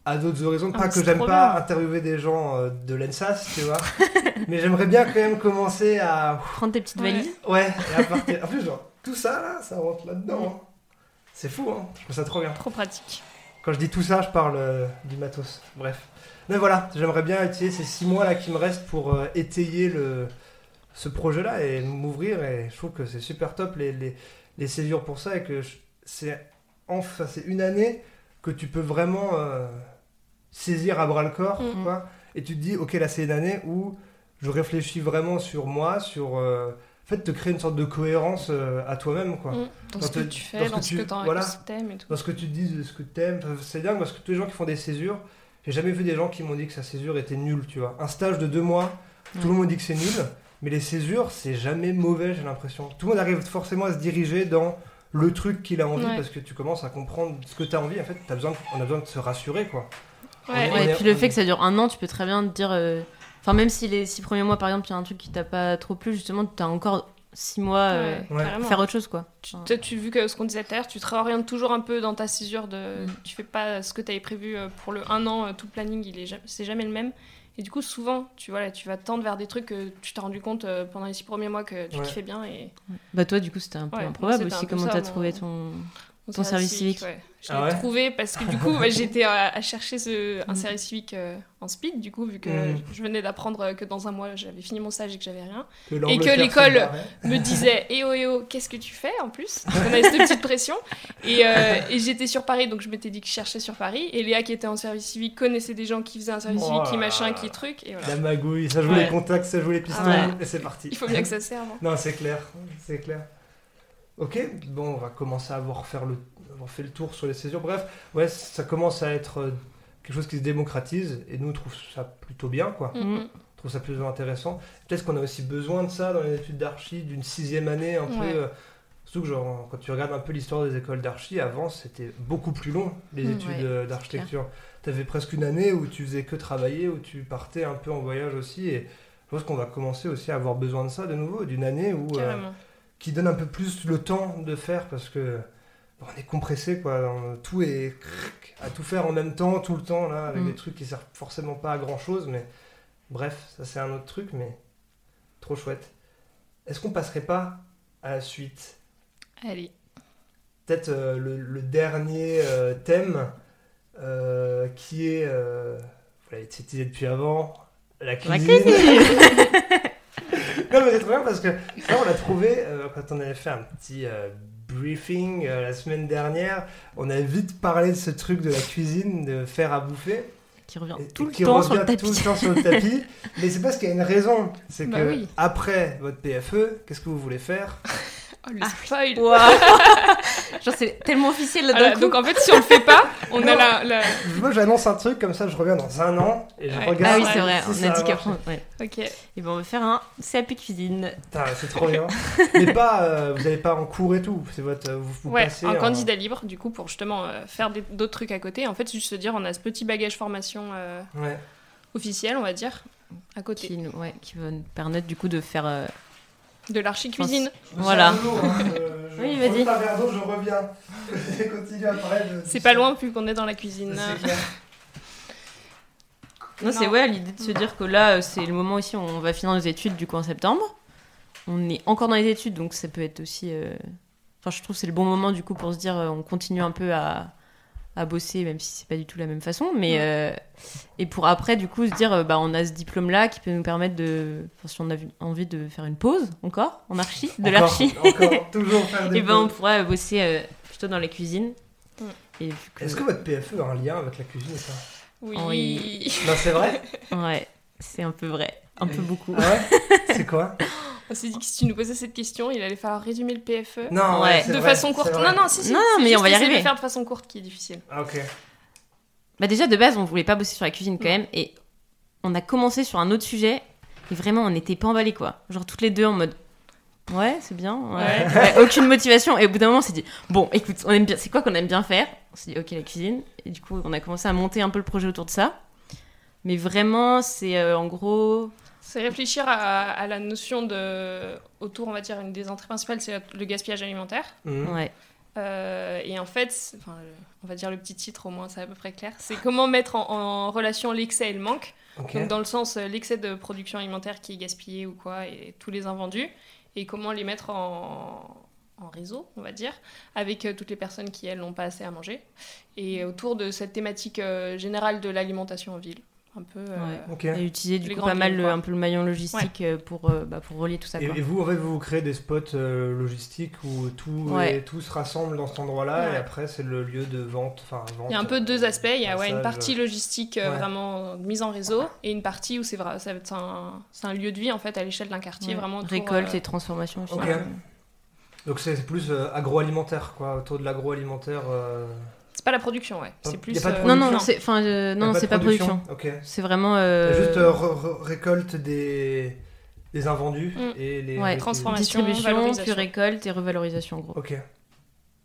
à d'autres horizons. Ah, pas que j'aime pas bien. interviewer des gens euh, de l'ENSAS, tu vois, mais j'aimerais bien quand même commencer à. Prendre tes petites valises. Ouais, et à partir. En plus, genre, tout ça là, ça rentre là-dedans. hein. C'est fou, hein. Je trouve ça trop bien. trop pratique Quand je dis tout ça, je parle euh, du matos. Bref. Mais voilà, j'aimerais bien utiliser ces six mois là qui me restent pour euh, étayer le, ce projet-là et m'ouvrir. Et je trouve que c'est super top les, les, les césures pour ça et que c'est enfin c'est une année que tu peux vraiment euh, saisir à bras le corps, quoi. Et tu te dis, ok, là c'est une année où je réfléchis vraiment sur moi, sur en fait te créer une sorte de cohérence euh, à toi-même, quoi. Mm. dans Dans ce que tu dans fais ce dans que ce tu- que t'en voilà. t'aimes et tout dans ce que tu te dis, de ce que t'aimes. Enfin, C'est dingue parce que tous les gens qui font des césures, j'ai jamais vu des gens qui m'ont dit que sa césure était nulle, tu vois. Un stage de deux mois, tout le monde dit que c'est nul, mais les césures, c'est jamais mauvais, j'ai l'impression. Tout le monde arrive forcément à se diriger dans le truc qu'il a envie Ouais. parce que tu commences à comprendre ce que tu as envie. En fait, as besoin, on a besoin de se rassurer, quoi. ouais, On Ouais, est- et puis le fait est- que ça dure un an, tu peux très bien te dire. euh, Enfin, même si les six premiers mois, par exemple, il y a un truc qui t'a pas trop plu, justement, t'as encore six mois euh, Ouais, faire autre chose, quoi. Toi, tu vu que ce qu'on disait tout à l'heure, tu te réorientes toujours un peu dans ta césure de. Mm. Tu fais pas ce que tu avais prévu euh, pour le un an, euh, tout le planning, il est c'est jamais le même. Et du coup, souvent, tu vois, là, tu vas tendre vers des trucs que tu t'es rendu compte euh, pendant les six premiers mois que tu Ouais. kiffais bien. Et Bah, toi, du coup, c'était un peu Ouais, improbable aussi. peu Comment ça, t'as mon- trouvé ton. Au Ton service civique. ouais. Je Ah l'ai ouais trouvé parce que du coup, ouais, j'étais à, à chercher ce, un Mm. service civique euh, en speed, du coup, vu que Mm. je venais d'apprendre que dans un mois, j'avais fini mon stage et que j'avais rien. Que Et que l'école-. Me disait, eh oh, eh oh, qu'est-ce que tu fais en plus? Donc, On avait cette petite pression. Et, euh, et j'étais sur Paris, donc je m'étais dit que je cherchais sur Paris. Et Léa, qui était en service civique, connaissait des gens qui faisaient un service Oh civique, qui machin, qui truc. Et voilà. La magouille, ça joue Ouais. les contacts, ça joue les pistons, Ah et c'est parti. Il faut bien que ça serve. hein. Non, c'est clair, c'est clair. Ok, bon, on va commencer à avoir, faire le, avoir fait le tour sur les césures. Bref, ouais, ça commence à être euh, quelque chose qui se démocratise, et nous, on trouve ça plutôt bien, quoi. Mm. On trouve ça plus intéressant. Peut-être qu'on a aussi besoin de ça dans les études d'archi, d'une sixième année, un Ouais. peu... euh, surtout que, genre, quand tu regardes un peu l'histoire des écoles d'archi, avant, c'était beaucoup plus long, les Mm, études ouais, euh, d'architecture. Tu avais presque une année où tu faisais que travailler, où tu partais un peu en voyage aussi, et je pense qu'on va commencer aussi à avoir besoin de ça de nouveau, d'une année où... euh. Qui donne un peu plus le temps de faire parce que on est compressé quoi. Tout est à tout faire en même temps, tout le temps là, avec Mm. des trucs qui servent forcément pas à grand chose, mais bref, ça c'est un autre truc, mais trop chouette. Est-ce qu'on passerait pas à la suite? Allez. Peut-être euh, le, le dernier euh, thème euh, qui est, vous l'avez utilisé depuis avant, la La cuisine. Non, mais c'est trop bien parce que ça, on l'a trouvé euh, quand on avait fait un petit euh, briefing euh, la semaine dernière. On avait vite parlé de ce truc de la cuisine, de faire à bouffer. Qui revient et- tout et le qui temps sur le revient tapis. tout le temps sur le tapis. mais c'est parce qu'il y a une raison. C'est Bah que oui. après votre PFE, qu'est-ce que vous voulez faire? Oh, le Ah, spoil Waouh Genre, c'est tellement officiel là. Donc en fait, si on le fait pas, on Non. a la. la- Moi, j'annonce un truc comme ça, je reviens dans un an et je Ouais. regarde. Ah oui, c'est vrai, si on a dit qu'après. Ouais. Ok. Et ben, on va faire un CAP cuisine. Putain, c'est trop bien. mais pas, euh, vous n'allez pas en cours et tout. C'est votre, vous, vous Ouais, passez un en- candidat libre, du coup, pour justement euh, faire d'autres trucs à côté. En fait, juste se dire, on a ce petit bagage formation euh, Ouais. officiel, on va dire, à côté. Qui, ouais, qui va nous permettre du coup de faire. De l'archi-cuisine. Voilà. hein, euh, je- Oui, je vas-y. je reviens. Je continue à parler de- C'est pas loin, plus qu'on est dans la cuisine. Non, c'est ouais, l'idée de se dire que là, euh, c'est le moment aussi où on va finir nos études du coup en septembre. On est encore dans les études, donc ça peut être aussi. euh, Enfin, je trouve que c'est le bon moment du coup pour se dire on continue un peu à, à bosser, même si c'est pas du tout la même façon. Mais euh, et pour après du coup se dire euh, bah on a ce diplôme là qui peut nous permettre de, enfin, si on a envie de faire une pause encore en archi, de Encore, l'archi, Encore, toujours faire des et ben on pourrait bosser euh, plutôt dans les cuisines. Mm. Et vu que- Est-ce que votre PFE a un lien avec la cuisine pas? Oui. Oui. Non, c'est vrai? Ouais, c'est un peu vrai, un peu beaucoup. Ah ouais? C'est quoi? On s'est dit que si tu nous posais cette question, il allait falloir résumer le PFE. Non, Ouais. de vrai, façon courte. Non, non, si, si. Non, c'est mais on va y de arriver. faire de façon courte qui est difficile. Ah, ok. Bah déjà de base on voulait pas bosser sur la cuisine quand même et on a commencé sur un autre sujet et vraiment on n'était pas emballés quoi. Genre toutes les deux en mode ouais c'est bien, ouais. Ouais. Ouais, aucune motivation et au bout d'un moment on s'est dit bon écoute on aime bien c'est quoi qu'on aime bien faire? On s'est dit ok la cuisine et du coup on a commencé à monter un peu le projet autour de ça. Mais vraiment c'est euh, en gros C'est réfléchir à, à la notion de. Autour, on va dire, une des entrées principales, c'est le gaspillage alimentaire. Mhm. ouais Euh, et en fait, enfin, on va dire le petit titre au moins, c'est à peu près clair. C'est comment mettre en, en relation l'excès et le manque. Donc dans le sens euh, l'excès de production alimentaire qui est gaspillé ou quoi, et tous les invendus, et comment les mettre en, en réseau, on va dire, avec euh, toutes les personnes qui, elles, n'ont pas assez à manger, et autour de cette thématique euh, générale de l'alimentation en ville. Un peu... euh, Ouais. Et utiliser du coup pas mal le- un peu le maillon logistique euh, pour euh, bah, pour relier tout ça Et, quoi. et vous, en fait, vous créez des spots euh, logistiques où tout, Ouais. et tout se rassemble dans cet endroit-là, Ouais. et après, c'est le lieu de vente. Enfin, vente Il y a un peu deux aspects. Il y a ouais, une partie logistique Ouais. vraiment mise en réseau et une partie où c'est vrai, ça va être un, c'est un lieu de vie en fait à l'échelle d'un quartier Ouais. vraiment. autour, récolte euh, et transformation. Donc c'est plus euh, agroalimentaire, quoi, autour de l'agroalimentaire. Pas la production, ouais. Y a C'est plus. pas de euh, Non non Production. c'est enfin euh, non pas c'est pas production. Ok. C'est vraiment. Euh, juste euh, re- re- récolte des, des invendus Mm. et les. Ouais, les- transformation. distribution, valorisation. puis récolte et revalorisation en gros. Ok.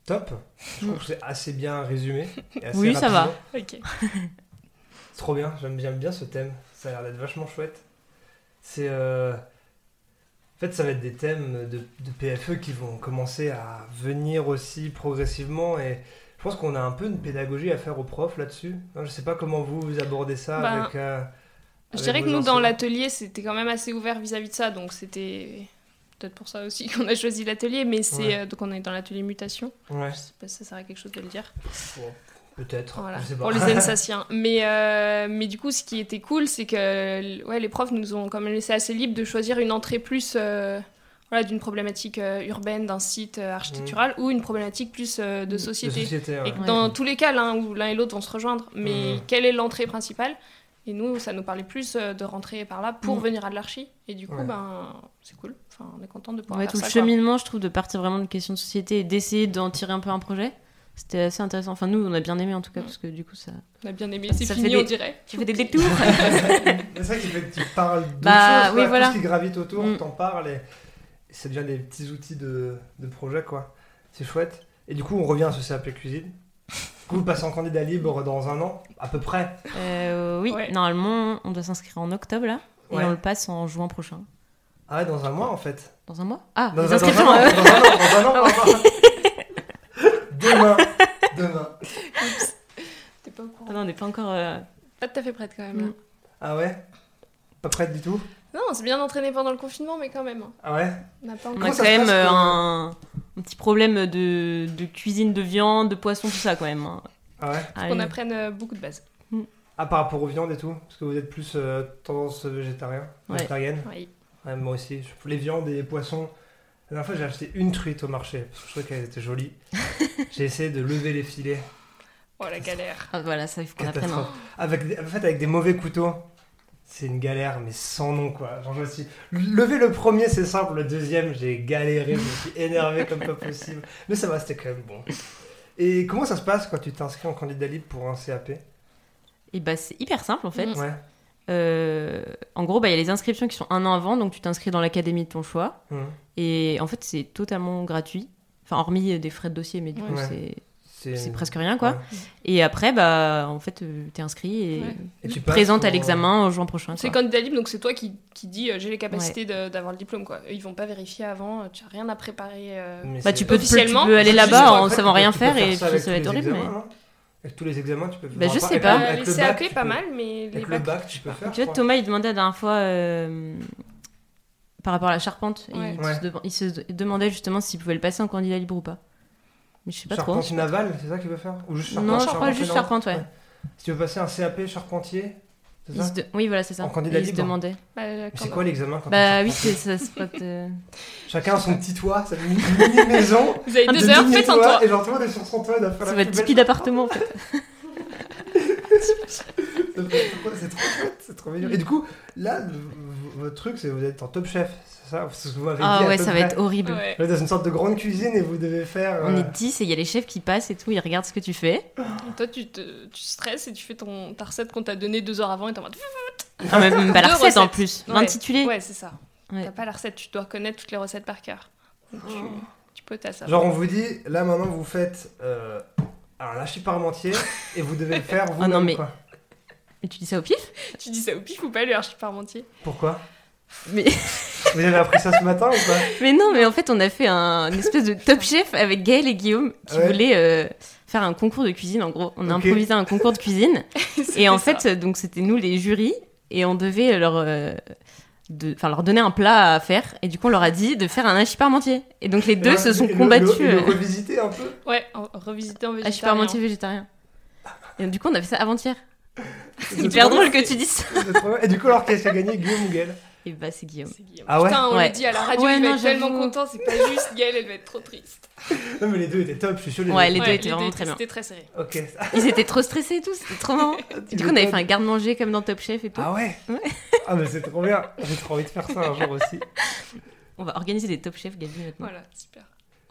Top. Je trouve Mm. que c'est assez bien résumé. et assez Oui, ça va. Ok. C'est trop bien, j'aime bien, bien ce thème. Ça a l'air d'être vachement chouette. C'est. euh, En fait, ça va être des thèmes de, de PFE qui vont commencer à venir aussi progressivement. Et je pense qu'on a un peu une pédagogie à faire aux profs là-dessus. Je sais pas comment vous, vous abordez ça Ben, avec. euh, Je dirais que nous, dans l'atelier, c'était quand même assez ouvert vis-à-vis de ça, donc c'était peut-être pour ça aussi qu'on a choisi l'atelier, mais c'est Ouais. euh, donc on est dans l'atelier mutation. Ouais, Je sais pas si ça sert à quelque chose de le dire. peut-être. Voilà, pour les Alsaciens. mais, euh, mais du coup, ce qui était cool, c'est que ouais, les profs nous ont quand même laissé assez libre de choisir une entrée plus euh, voilà, d'une problématique euh, urbaine, d'un site euh, architectural, ou une problématique plus euh, de De société. ouais. Et dans tous les cas, l'un ou l'un et l'autre vont se rejoindre. Mais Mhm. quelle est l'entrée principale? Et nous, ça nous parlait plus euh, de rentrer par là pour Mhm. venir à de l'archi. Et du coup, Ouais. ben, c'est cool. Enfin, on est content de pouvoir Ouais, faire tout le quoi. cheminement, je trouve, de partir vraiment d'une question de société et d'essayer d'en tirer un peu un projet, c'était assez intéressant. Enfin, nous, on a bien aimé en tout cas, Mm. parce que du coup, ça, On a bien aimé. Ça C'est fait fini, des- on dirait. ça fait des détours. C'est ça qui fait que tu parles d'autres Bah, choses, oui, voilà. Tout ce qui gravite autour, Mm. t'en parles et, ça devient des petits outils de, de projet, quoi. C'est chouette. Et du coup, on revient à ce CAP cuisine. Du coup, vous passez en candidat libre dans un an, à peu près. Euh, oui, Ouais. normalement, on doit s'inscrire en octobre là, et Ouais. on le passe en juin prochain. Ah ouais, dans un mois, en fait. Dans un mois? Ah, Dans, les un, dans un an, euh, dans un an, dans un an, pardon. Demain, demain. T'es pas au courant. Ah non, on n'est pas encore. euh, Pas tout à fait prête quand même. là. Mm. Ah ouais? Pas prête du tout? Non, on s'est bien entraîné pendant le confinement, mais quand même. hein. Ah ouais? On n'a pas On encore. a ça quand même passe, euh, un, un petit problème de, de cuisine de viande, de poisson, tout ça quand même. hein. Ah ouais? Qu'on Allez. apprenne euh, beaucoup de bases. Ah, par rapport aux viandes et tout? Parce que vous êtes plus euh, tendance végétarien, Ouais. végétarienne Oui. Ouais, moi aussi. Les viandes et les poissons. La dernière fois, j'ai acheté une truite au marché parce que je trouvais qu'elle était jolie. j'ai essayé de lever les filets. Oh la galère. Ah, voilà, ça, il faut qu'on apprenne. hein. Catastrophe. Avec en fait, avec des mauvais couteaux, c'est une galère, mais sans nom quoi. Genre, je me suis... Lever le premier, c'est simple. Le deuxième, j'ai galéré. Je me suis énervé comme pas possible. Mais ça va, c'était quand même bon. Et comment ça se passe quand tu t'inscris en candidat libre pour un CAP Et bah, c'est hyper simple en fait. Mm. Ouais. Euh, en gros, bah, il y a les inscriptions qui sont un an avant, donc tu t'inscris dans l'académie de ton choix. Hum. Et en fait, c'est totalement gratuit. Enfin, hormis des frais de dossier, mais du coup, Ouais. C'est c'est presque rien, quoi. Ouais. Et après, bah, en fait, euh, t'es inscrit et Ouais. Et tu passes présente à pour- l'examen au juin prochain. C'est candidat libre, donc c'est toi qui, qui dis euh, j'ai les capacités de- d'avoir le diplôme. Quoi. Ils vont pas vérifier avant, euh, tu as rien à préparer. euh. Mais Bah, tu peux, tu peux- Officiellement, tu peux aller là-bas en savant rien faire et puis ça va être tous les horrible. examens, mais- non Avec tous les examens, tu peux Bah, enfin, je sais pas. Euh, avec les le CAP, bac, tu pas peux- mal, mais les Avec le bacs. bac, tu peux faire. Tu vois. Thomas, il demandait la dernière fois euh, par rapport à la charpente. Ouais. Il, Ouais. se de- il se demandait justement s'il pouvait le passer en candidat libre ou pas. Mais je sais pas trop. Charpentier naval, c'est ça qu'il veut faire Ou juste charpente Non, je crois charpentier, juste charpente, ouais. Si tu veux passer un CAP charpentier, c'est ça se de- Oui, voilà, c'est ça. En candidat Et il se libre. demandait. Bah, quand- c'est quoi l'examen quand Bah on oui, charpentier c'est ça. c'est pas de- Chacun a son petit toit, sa mini mini maison. Vous avez deux de heures, faites un toit. Et genre, tout le monde est sur son toit, Ça la va être tipi d'appartement en fait. C'est trop chouette, c'est trop mignon. Et du coup, là, votre truc, c'est que vous êtes en top chef, c'est ça? Vous. Ah ouais, ça va être horrible. Ouais. Vous êtes dans une sorte de grande cuisine et vous devez faire. On euh, est 10 et il y a les chefs qui passent et tout, ils regardent ce que tu fais. Toi, tu, te, tu stresses et tu fais ton, ta recette qu'on t'a donnée deux heures avant et t'es en mode. Ah, même, même pas la recette en plus, Ouais. l'intitulé. Ouais, c'est ça. Ouais. T'as pas la recette, tu dois connaître toutes les recettes par cœur. Donc tu, tu peux t'as ça. Genre, on vous dit, là maintenant, vous faites. Euh... Alors, lâchez parmentier et vous devez le faire vous Oh non, mais- quoi. Et tu dis ça au pif Tu dis ça au pif ou pas, le archi parmentier Pourquoi mais... Vous avez appris ça ce matin ou pas mais non, mais en fait, on a fait un une espèce de top chef avec Gaël et Guillaume qui Ouais. voulaient euh, faire un concours de cuisine. En gros, on a improvisé un concours de cuisine. Et en ça. fait, donc c'était nous les jurys et on devait leur, euh, de, leur donner un plat à faire. Et du coup, on leur a dit de faire un hachis parmentier. Et donc les deux Et se sont le- combattus. Le, le, euh, revisiter un peu Ouais, revisiter en hachis végétarien. parmentier végétarien. Et du coup, on a fait ça avant-hier. C'est Hyper drôle que tu dises ça. Et du coup, alors, qu'est-ce qui a gagné Guillaume ou Gaël Et bah, c'est Guillaume. Guillaume. Ah ouais Putain, on Ouais. le dit à la radio, Ouais, il va non, être tellement content, c'est pas juste Gaël, elle va être trop triste. Non, mais les deux étaient top, je suis sûr. Les Ouais, deux. les deux Ouais, étaient vraiment très bien. C'était très serré. Ok. Ils étaient trop stressés et tout, c'était trop marrant. Du coup, on avait fait un garde-manger comme dans Top Chef et tout. Ah ouais Ouais. Ah, mais c'est trop bien. J'ai trop envie de faire ça un jour aussi. On va organiser des Top Chef, Gabi, maintenant. Voilà, super.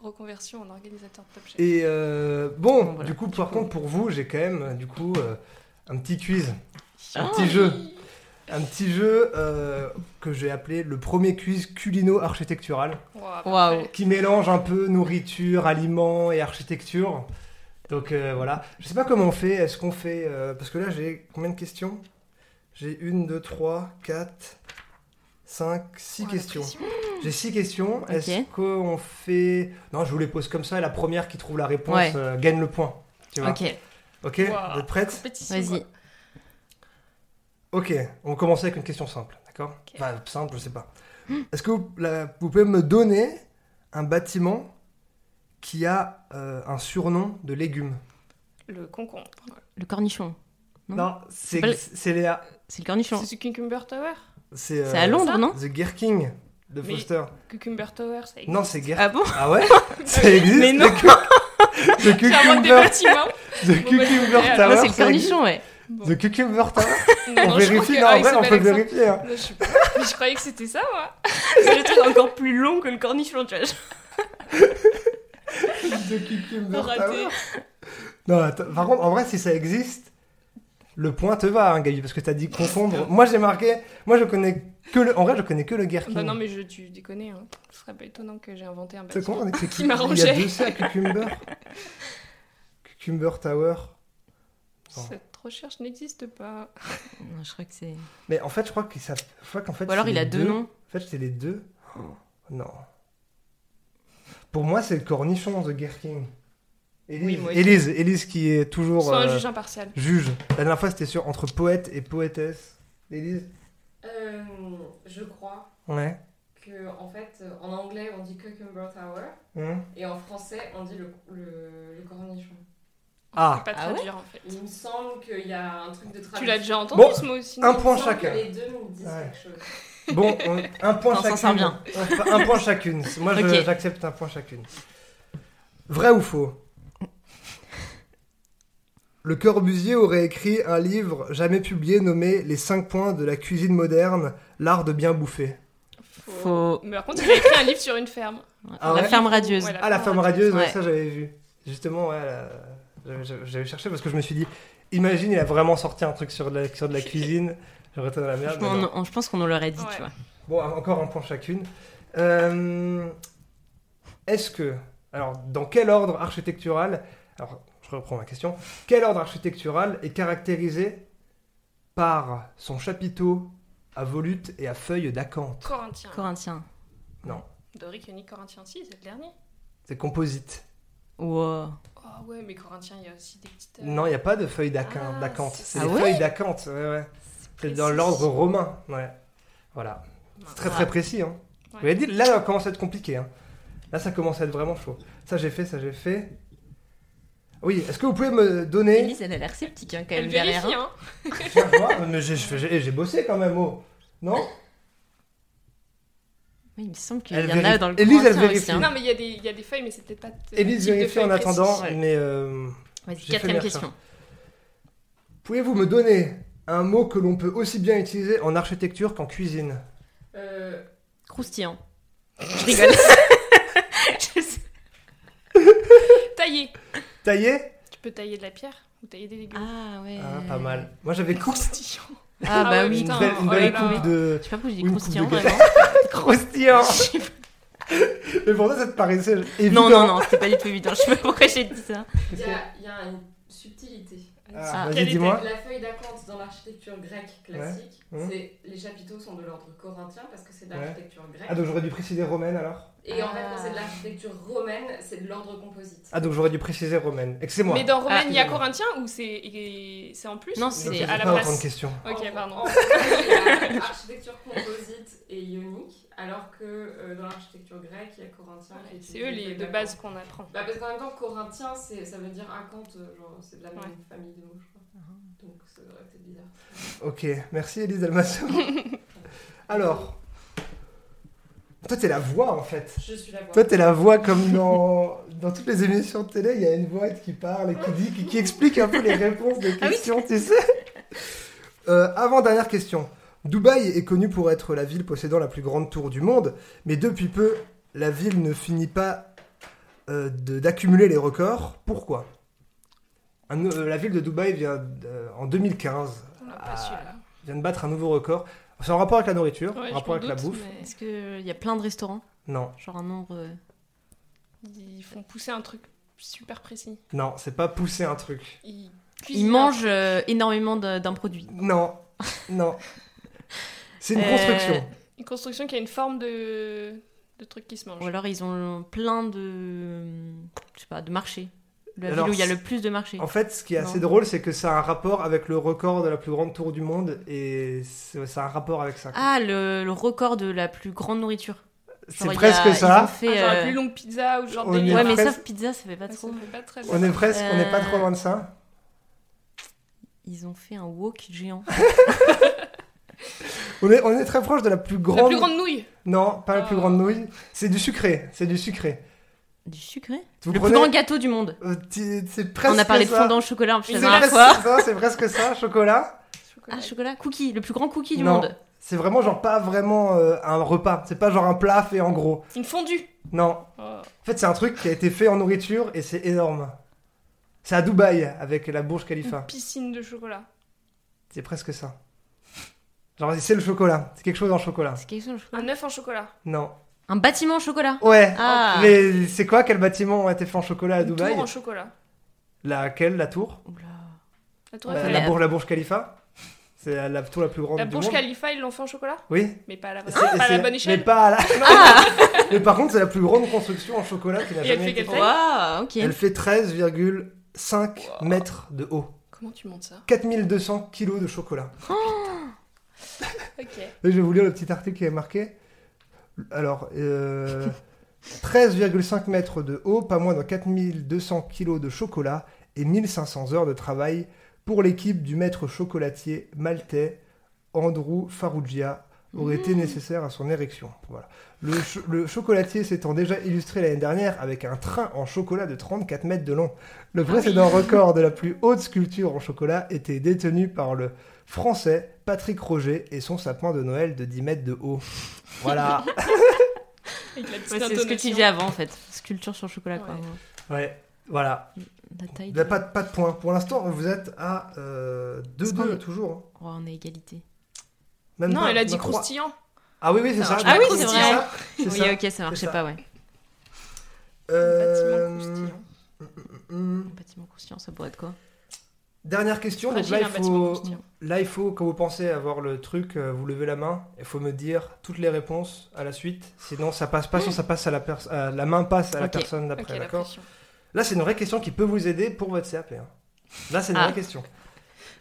Reconversion en organisateur de Top Chef. Et euh, bon, Bon, voilà. du coup, par contre, pour vous, j'ai quand même, du coup, euh, un petit quiz. Un Ah. petit jeu. Un petit jeu euh, que j'ai appelé le premier quiz culino-architectural, qui mélange un peu nourriture, aliments et architecture. Donc euh, voilà. Je sais pas comment on fait. Est-ce qu'on fait. euh, parce que là, j'ai combien de questions? J'ai une, deux, trois, quatre, cinq, six Oh, questions. J'ai six questions. Est-ce qu'on fait? Non, je vous les pose comme ça et la première qui trouve la réponse Ouais. euh, gagne le point. Tu vois? Ok, Ok Wow. Vous êtes Compétition, vas-y. Ok, on va commencer avec une question simple, d'accord Ok. Enfin, simple, je sais pas. Est-ce que vous, la- vous pouvez me donner un bâtiment qui a euh, un surnom de légumes Le concombre. Le cornichon. Non? c'est le- c'est le cornichon. C'est ce Cucumber Tower? C'est euh, C'est à Londres, non? The Gherking de Mais- Foster. Cucumber Tower, ça existe. Non, c'est Gherking. Ah bon? Ah ouais? Ça existe? Mais non. The Cu- The J'invente des Cucumber, bâtiments. The bah, cucumber c'est- Moi, Tower. c'est le cornichon, ouais. Bon. The Cucumber Tower Non, On non, vérifie, non, ah, en vrai, on peut vérifier. hein. Non, je. Mais croyais que c'était ça, moi. C'est le truc encore plus long que le cornichon, tu vois. The Cucumber. Tower. Non, attends, par contre, en vrai, si ça existe, le point te va, hein, Gabi, parce que t'as dit concombre. Moi, j'ai marqué. Moi, je connais que le. En vrai, je connais que le Gherkin. Bah non, mais je, tu déconnes, hein. Ce serait pas étonnant que j'ai inventé un C'est bâtiment. con, on écrit Qui Il y a m'arrangeait. deux à Cucumber. Cucumber Tower. Cette recherche n'existe pas. Non, je crois que c'est. Mais en fait, je crois que ça. Je crois qu'en fait. Ou alors il a deux noms. En fait, c'est les deux. Oh, non. Pour moi, c'est le cornichon, The Gherkin. Élise, Oui, moi aussi. Élise, Élise qui est toujours Soit un euh, juge impartial. juge. La dernière fois, c'était sur entre poète et poétesse. Élise Euh, je crois Ouais. que en fait, en anglais, on dit Cucumber Tower Hum. et en français, on dit le, le, le cornichon. Ah, Pas Ah ouais traduire, en fait. Il me semble qu'il y a un truc de traduction. Tu l'as déjà entendu, Bon, ce mot aussi un non point chacun. que Les deux me disent Ouais. quelque chose. Bon, on- un point On s'en chacune. sort bien. Un point chacune. Moi, je- Ok. j'accepte un point chacune. Vrai ou faux? Le Corbusier aurait écrit un livre jamais publié nommé Les 5 points de la cuisine moderne, l'art de bien bouffer. Faut- Faux. Mais par contre, il a écrit un livre sur une ferme. Ah la ouais? ferme radieuse. Ouais, Ah, la femme radieuse, ouais, Ouais. ça j'avais vu. Justement, ouais, la- j'avais- cherché parce que je me suis dit, imagine, il a vraiment sorti un truc sur de la, sur de la cuisine. J'aurais été dans la merde. non. on- on- je pense qu'on nous l'aurait dit, Ouais. tu vois. Bon, encore un point chacune. Euh, Est-ce que, alors, dans quel ordre architectural, alors, je reprends ma question, quel ordre architectural est caractérisé par son chapiteau à volutes et à feuilles d'acanthe Corinthien. Corinthien. Doric, Ionique, Corinthien, si, c'est le dernier. C'est composite. Wow. Oh ouais, mais Corinthien, il y a aussi des petites. euh, Non, il n'y a pas de feuilles d'acanthe. Ah, c'est Ah ouais feuilles d'acanthe. Ouais, ouais. C'est dans l'ordre romain. Ouais. Voilà. C'est très très précis. Hein. Ouais. Vous avez dit, là, ça commence à être compliqué. Hein. Là, ça commence à être vraiment chaud. Ça, j'ai fait, ça, j'ai fait. Oui, est-ce que vous pouvez me donner. Elise, elle a l'air sceptique hein, quand Elle même derrière. hein. hein. J'ai bossé quand même, oh. Non? Oui, il me semble qu'il y en a dans le Élise, elle vérifie. aussi. hein. Non, mais il y, a des- il y a des feuilles, mais c'est peut-être pas. Élise vérifie en précis. attendant, mais. euh, Vas-y, quatrième question. Pouvez-vous me donner un mot que l'on peut aussi bien utiliser en architecture qu'en cuisine? Euh, Croustillant. Je rigole. Je sais- Tailler. Tailler? Tu peux tailler de la pierre ou tailler des légumes. Ah ouais. Ah, pas mal. Moi, j'avais Croustillant. Ah Ah bah oui. une putain. belle, une oh belle là là. coupe de. Je sais pas pourquoi j'ai dit Une coupe croustillant de vraiment. Croustillant Mais pour toi, ça te paraissait évident. Non, non, non, c'était pas du tout évident. Je sais pas pourquoi j'ai dit ça. Il y, a- il y a une subtilité. Ah, Ah. Vas-y, Quelle dis-moi. La feuille d'acanthe dans l'architecture grecque classique, Ouais. c'est les chapiteaux sont de l'ordre corinthien parce que c'est de Ouais. l'architecture grecque. Ah, donc j'aurais dû préciser romaine alors Et en fait, Ah. L'architecture romaine, c'est de l'ordre composite. Ah, donc j'aurais dû préciser romaine. Excusez-moi. Mais dans Romaine, Ah, il y a excuse-moi. Corinthien ou c'est en plus Non, c'est- à la place de questions. Ok, En- pardon. En il y a architecture composite et ionique, alors que euh, dans l'architecture grecque, il y a corinthien est C'est eux les de base qu'on apprend. Bah parce qu'en même temps, corinthien, ça veut dire acanthe, euh, genre c'est de la même Ouais. famille de mots, je crois. Donc ça devrait être bizarre. Ok, merci Elise Dalmasson. Alors, toi t'es la voix en fait. Je suis la voix. Toi t'es la voix comme dans, dans toutes les émissions de télé, il y a une voix qui parle et qui dit, qui, qui explique un peu les réponses des Ah oui. questions, tu sais. Euh, avant dernière question. Dubaï est connue pour être la ville possédant la plus grande tour du monde, mais depuis peu, la ville ne finit pas euh, d'accumuler les records. Pourquoi? Un- euh, La ville de Dubaï vient en 2015 On pas su là. vient de battre un nouveau record. C'est en rapport avec la nourriture, Ouais, en rapport avec la bouffe. mais Est-ce qu'il y a plein de restaurants Non, Genre un nombre. euh, Ils font pousser un truc super précis. non, c'est pas pousser un truc. Ils, mangent euh, énormément de- d'un produit. Non, non. C'est une Euh, construction. Une construction qui a une forme de, de truc qui se mange. Ou alors ils ont plein de. Je sais pas, de marchés. La Alors, ville où il y a le plus de marchés. En fait, ce qui est assez Non. drôle, c'est que ça a un rapport avec le record de la plus grande tour du monde et c'est- ça a un rapport avec ça. quoi. Ah, le, le record de la plus grande nourriture. c'est presque a- ça. ont fait, Ah, genre la euh, plus longue pizza ou genre on de est délire. Ouais, mais presque- sauf pizza, ça fait pas trop. fait pas très On est presque, on n'est pas Euh, trop loin de ça. Ils ont fait un wok géant. On est, on est très proche de la plus grande. La plus grande nouille. Non, pas la plus Oh. grande nouille. C'est du sucré. C'est du sucré. Du sucré Vous Le prenez- plus grand gâteau du monde. Euh, C'est presque On a parlé de fondant au chocolat en plus C'est la dernière presque fois. ça, c'est presque ça, chocolat. Chocolat. Ah, chocolat Cookie, le plus grand cookie du Non. monde. C'est vraiment genre pas vraiment euh, un repas. C'est pas genre un plat fait en gros. Une fondue. Non. Oh. En fait, c'est un truc qui a été fait en nourriture et c'est énorme. C'est à Dubaï avec la Burj Une Khalifa. piscine de chocolat. C'est presque ça. Genre, c'est le chocolat. C'est quelque chose en chocolat. C'est quelque chose au chocolat. Un œuf en chocolat. Non. Un bâtiment au chocolat. Ouais. Ah Mais c'est quoi Quel bâtiment a été fait en chocolat à Une Dubaï tour en chocolat. Laquelle? La tour? Oula. La tour Euh, Eiffel. la, La- Burj, la Burj Khalifa C'est la, la tour la plus grande La du Burj monde. Khalifa, ils l'ont fait en chocolat? Oui. Mais pas à la bonne, pas à la bonne Mais échelle. pas à la... mais par contre, c'est la plus grande construction en chocolat qui n'a Et elle jamais fait été quelle faite. taille Waouh, ok. Elle fait 13,5 Wow. mètres de haut. Comment tu montes ça? 4200 kilos de chocolat. Ok. Et je vais vous lire le petit article qui est marqué. Alors, euh, 13,5 mètres de haut, pas moins de 4200 kilos de chocolat et 1500 heures de travail pour l'équipe du maître chocolatier maltais Andrew Farrugia aurait été nécessaire à son érection. Voilà. Le, cho- le chocolatier s'étant déjà illustré l'année dernière avec un train en chocolat de 34 mètres de long. Le précédent record de la plus haute sculpture en chocolat était détenu par le français Patrick Roger et son sapin de Noël de 10 mètres de haut. Voilà. Ouais, c'est ce que tu disais avant en fait. Sculpture sur chocolat quoi. Ouais. ouais, voilà. La taille. Bah, de- pas, de- pas de points. Pour l'instant, vous êtes à euh, 2-2 Est-ce qu'on- toujours. hein. Oh, on a égalité. Même Non, pas, elle a dit croustillant. Ah oui, oui, c'est Ça ça. Ah oui, c'est ça, vrai. c'est Oui, ça. ok, ça marchait ça. pas, ouais. Euh, Bâtiment croustillant. hum, Un bâtiment croustillant, ça pourrait être quoi? Dernière question. Donc là, il faut, là, il faut, quand vous pensez avoir le truc, euh, vous levez la main. Il faut me dire toutes les réponses à la suite. Sinon, ça passe pas. Sinon, ça passe à la personne. La main passe à la personne d'après. d'accord. Là, c'est une vraie question qui peut vous aider pour votre CAP. hein. Là, c'est une Ah. vraie question.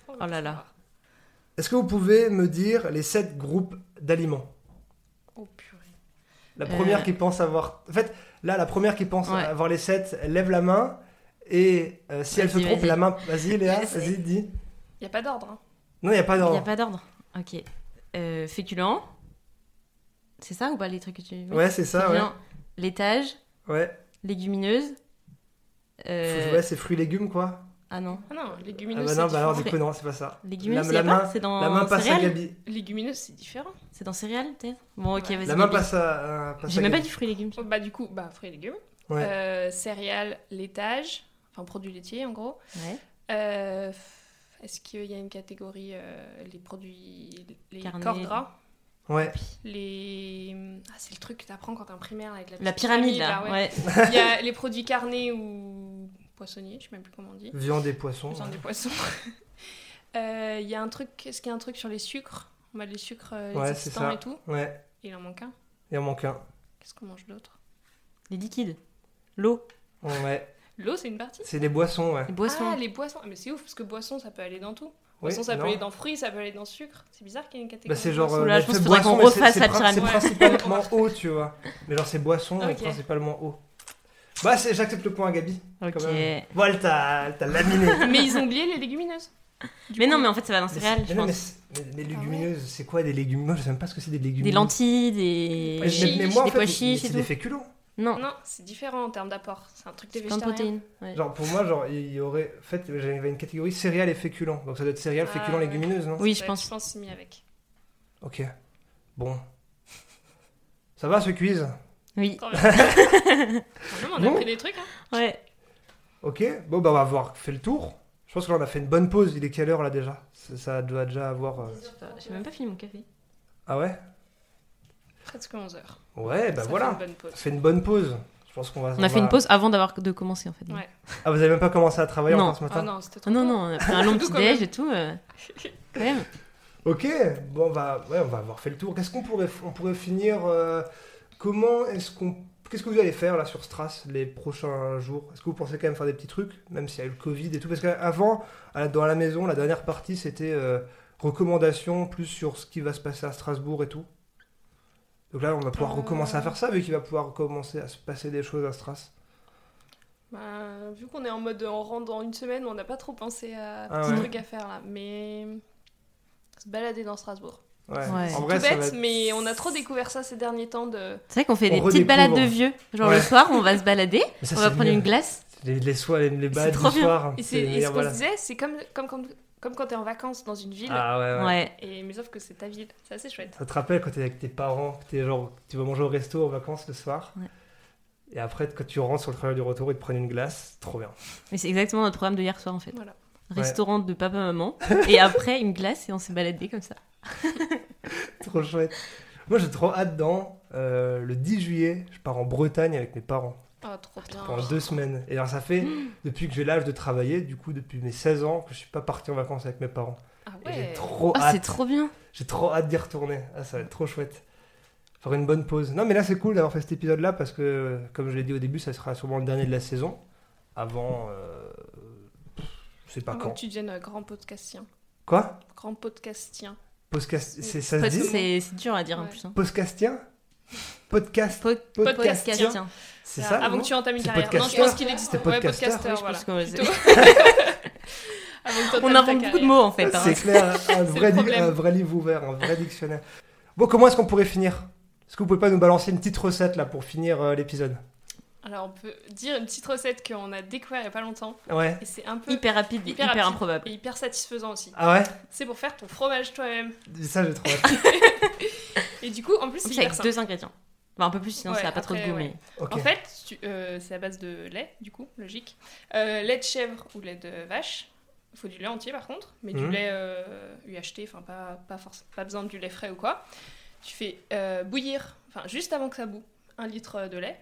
Oh là là. Est-ce que vous pouvez me dire les sept groupes d'aliments? Oh purée. La Euh. première qui pense avoir. En fait, là, la première qui pense Ouais. avoir les sept, elle lève la main. Et euh, si elle se trompe, la main. Vas-y, Léa, vas-y, dis. Y a pas d'ordre. Hein. Non, il n'y a pas Il n'y a d'ordre. pas d'ordre. Ok. Euh, féculent. C'est ça ou pas les trucs que tu. oui. Ouais, c'est ça, ouais. Féculent. Laitage. Ouais. Légumineuse. Euh, Ouais, c'est fruits légumes, quoi. Ah non. Ah non, Ah légumineuse, bah non, c'est bah alors, différent. du coup, non, c'est pas ça. Légumineuse, La- la main- C'est dans La main passe à céréales Gabi. Légumineuse, c'est différent. C'est dans céréales, peut-être? Bon, ok, Ouais. vas-y. La main Gabi. passe à. passe J'ai à même pas Gabi. dit fruits et légumes. Oh, bah du coup, bah fruits et légumes. Ouais. Euh, céréales, laitage. Enfin, produits laitiers, en gros. Ouais. Euh, Est-ce qu'il y a une catégorie euh, les produits, les Carnet. corps gras? Ouais. Les. Ah, c'est le truc que t'apprends quand t'es en primaire avec la, La pyramide, là. ouais. Ouais. Il y a les produits carnés ou poissonniers, je sais même plus comment on dit. Viande et poissons. Besoin des poissons. Euh, Il y a un truc, est-ce qu'il y a un truc sur les sucres? On met les sucres, ça. et tout. Ouais. Il en manque un. Il en manque un. Qu'est-ce qu'on mange d'autre? Les liquides. L'eau. Ouais. L'eau, c'est une partie C'est les boissons, ouais. Les boissons. Ah, les boissons. Ah, Mais c'est ouf, parce que boisson, ça peut aller dans tout. Oui, Boisson, ça peut non. aller dans fruits, ça peut aller dans sucre. C'est bizarre qu'il y ait une catégorie. Bah, c'est genre. euh, Oula, mais je pense qu'il faudrait qu'on refasse la pyramide. C'est principalement eau, tu vois. Mais genre, c'est boisson et Ok. principalement eau. Bah, c'est- j'accepte le point à Gabi. Ok. quand même. Voilà, t'as t'as laminé. Mais ils ont oublié les légumineuses. Du Mais coup, non, mais en fait, ça va dans céréales, je mais non, mais pense. c'est- mais les légumineuses, c'est quoi des légumineuses? Moi, je sais même pas ce que c'est des légumineuses. Des lentilles, des. pois Mais, moi, en des fait, pois chiches c'est des féculents. Non, Non, c'est différent en termes d'apport. C'est un truc de végétariens. protéines. ouais. Genre, pour moi, genre, il y aurait. En fait, j'avais une catégorie céréales et féculents. Donc, ça doit être céréales, Ah, féculents, ouais. légumineuses, non? Oui, je pense. Je pense c'est mis avec. Ok. Bon. Ça va ce quiz? Oui. Quand même, on a Bon. appris des trucs. Hein. Ouais. Ok. Bon, bah, on va avoir fait le tour. Je pense que là, on a fait une bonne pause. Il est quelle heure là déjà? Ça, ça doit déjà avoir. euh, J'ai même pas fini mon café. Ah ouais? Presque 11 heures. Ouais, bah Ça voilà. fait une bonne pause. Ça fait une bonne pause. Je pense qu'on va. On a fait va- une pause avant d'avoir de commencer en fait. Ouais. Ah, vous avez même pas commencé à travailler Non. encore ce matin Ah non, c'était trop non, non, on a pris un long petit déj et tout. euh, Quand même. Ok, bon, on va, ouais, on va avoir fait le tour. Qu'est-ce qu'on pourrait, on pourrait finir euh, Comment est-ce qu'on, Qu'est-ce que vous allez faire là sur Stras les prochains jours? Est-ce que vous pensez quand même faire des petits trucs, même s'il y a eu le Covid et tout? Parce qu'avant, dans la maison, la dernière partie, c'était euh, recommandations plus sur ce qui va se passer à Strasbourg et tout. Donc là, on va pouvoir Euh. recommencer à faire ça, vu qu'il va pouvoir commencer à se passer des choses à Stras. Bah, vu qu'on est en mode on rentre dans une semaine, on n'a pas trop pensé à Ah petits ouais. trucs à faire là. Mais se balader dans Strasbourg. Ouais. Ouais. En vrai, Tout ça va bête, être- mais on a trop découvert ça ces derniers temps de. C'est vrai qu'on fait On des petites balades de vieux. Genre Ouais. le soir, on va se balader, ça, on va prendre mieux. une glace. Les, les, soirs, les, les balades trop du bien. soir. Et, et ce qu'on disait, c'est comme, comme, comme, comme quand t'es en vacances dans une ville. Ah ouais, ouais. Ouais. Et, mais sauf que c'est ta ville. C'est assez chouette. Ça te rappelle quand t'es avec tes parents, que t'es genre, tu vas manger au resto en vacances le soir. Ouais. Et après, quand tu rentres sur le trajet du retour, ils te prennent une glace. Trop bien. Mais c'est exactement notre programme de hier soir en fait. Voilà. Restaurant de papa-maman. et après, une glace et on s'est baladé comme ça. Trop chouette. Moi, j'ai trop hâte dans euh, le 10 juillet. Je pars en Bretagne avec mes parents Oh, trop bien. pendant deux semaines. Et alors, ça fait depuis que j'ai l'âge de travailler, du coup, depuis mes 16 ans, que je suis pas parti en vacances avec mes parents. Ah Et j'ai ouais. trop Ah, c'est hâte. trop bien. J'ai trop hâte d'y retourner. Ah, ça va être trop chouette. Faire une bonne pause. Non, mais là, c'est cool d'avoir fait cet épisode-là parce que, comme je l'ai dit au début, ça sera sûrement le dernier de la saison. Avant. euh, Je sais pas Avant quand. que tu deviennes euh, grand podcastien. Quoi? Grand podcastien. Podcast, c'est ça se Pod- dit C'est c'est dur à dire en Ouais. plus. hein. Podcastien? Podcast Pod- Podcastien. C'est Ah, ça Avant que tu entames une C'est carrière. Non, je pense qu'il existe. C'est Ouais, podcasteur, podcasteur, Oui, je voilà. On invente beaucoup de mots en fait. nom hein. C'est clair, un vrai, di- problème. un vrai livre ouvert, un vrai dictionnaire. Bon, comment est-ce qu'on pourrait finir? Est-ce que vous pouvez pas nous balancer une petite recette là pour finir euh, l'épisode? Alors, on peut dire une petite recette qu'on a découvert il y a pas longtemps. Ouais. Et c'est un peu. Hyper rapide Hyper hyper, rapide. improbable. Et hyper satisfaisant aussi. Ah ouais? C'est pour faire ton fromage toi-même. Ça, j'ai trop hâte. Et du coup, en plus, c'est avec simple. deux ingrédients. Enfin, un peu plus, sinon Ouais, ça n'a pas trop de goût. ouais. Mais... Ok. En fait, euh, c'est à base de lait, du coup, logique. Euh, lait de chèvre ou lait de vache. Il faut du lait entier par contre, mais du Mhm. lait euh, UHT, enfin pas, pas, pas besoin du lait frais ou quoi. Tu fais euh, bouillir, enfin juste avant que ça boue, un litre de lait.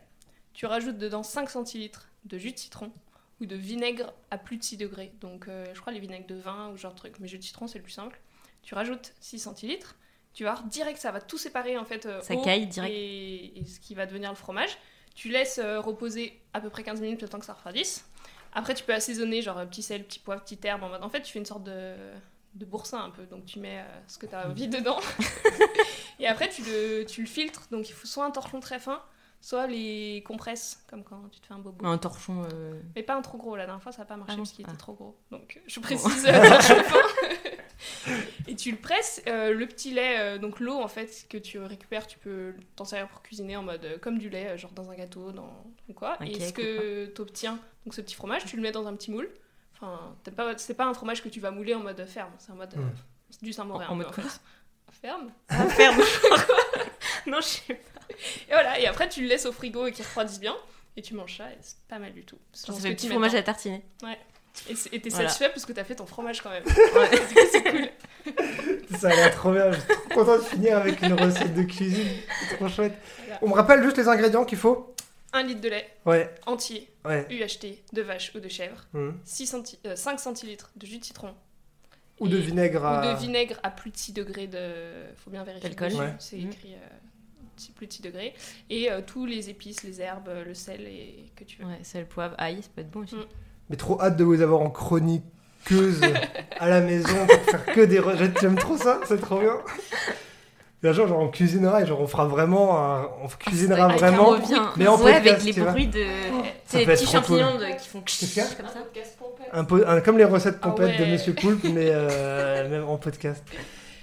Tu rajoutes dedans 5 centilitres de jus de citron ou de vinaigre à plus de 6 degrés. Donc euh, je crois les vinaigres de vin ou genre de truc, mais jus de citron c'est le plus simple. Tu rajoutes 6 centilitres. Tu vas voir direct, ça va tout séparer en fait. euh, Ça eau caille direct. Et, et ce qui va devenir le fromage. Tu laisses euh, reposer à peu près 15 minutes le temps que ça refroidisse. Après, tu peux assaisonner, genre euh, petit sel, petit poivre, petit herbe. En, fait, tu fais une sorte de, de boursin un peu. Donc, tu mets euh, ce que tu as envie dedans. et après, tu le, tu le filtres. Donc, il faut soit un torchon très fin, soit les compresses, comme quand tu te fais un bobo. Un torchon. euh, Mais pas un trop gros. La dernière fois, ça n'a pas marché Ah parce qu'il était Ah. trop gros. Donc, je précise euh, torchon fin. Et tu le presses, euh, le petit lait, euh, donc l'eau en fait que tu récupères, tu peux t'en servir pour cuisiner en mode euh, comme du lait, genre dans un gâteau, dans ou quoi. Un et ce que tu obtiens, donc ce petit fromage, tu le mets dans un petit moule. Enfin, pas, c'est pas un fromage que tu vas mouler en mode ferme, c'est en mode c'est du Saint-Mauré. En- en un peu, mode quoi fait. Ferme. Ah, ferme. non, je sais pas. Et voilà, et après tu le laisses au frigo et qu'il refroidisse bien. Et tu manges ça, et c'est pas mal du tout. Ça Selon ce fait que petit fromage à tartiner. C'est- et t'es Voilà. satisfait parce que t'as fait ton fromage quand même. Ouais. du coup, c'est cool. Ça a l'air trop bien. Je suis trop content de finir avec une recette de cuisine. C'est trop chouette. Voilà. On me rappelle juste les ingrédients qu'il faut Un litre de lait Ouais, entier, ouais. UHT, de vache ou de chèvre. 6 centi- euh, 5 centilitres de jus de citron. Ou de vinaigre à... Ou de vinaigre à plus de 6 degrés de. Faut bien vérifier. D'alcool. dessus, Ouais. C'est Mhm. écrit euh, plus de 6 degrés. Et euh, tous les épices, les herbes, le sel et que tu veux. Ouais, sel, poivre, ail, ça peut être bon aussi. Mm. Mais trop hâte de vous avoir en chroniqueuse à la maison pour faire que des recettes. J'aime trop ça, c'est trop bien. Et un jour, genre, on cuisinera et genre, on fera vraiment un- On cuisinera Avec un vraiment. revient. mais en ouais, podcast, avec les bruits de. Les petits cool. champignons de- qui font comme ça. Un po- un- comme les recettes Ah pompettes de. Monsieur Poulpe, mais euh, même en podcast.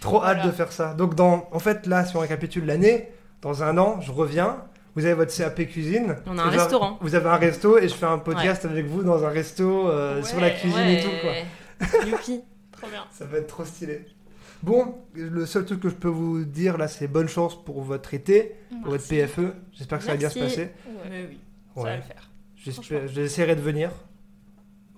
Trop hâte de faire ça. Donc, dans, en fait, là, si on récapitule l'année, dans un an, je reviens. Vous avez votre CAP cuisine. On a un restaurant. Vous avez un resto et je fais un podcast avec vous dans un resto euh, sur la Ouais, cuisine et tout, quoi. Youpi. Trop bien. Ça va être trop stylé. Bon, le seul truc que je peux vous dire là, c'est bonne chance pour votre été, pour votre PFE. J'espère que ça va bien se passer. Ouais, Mais oui. ça va le faire. J'essaierai de venir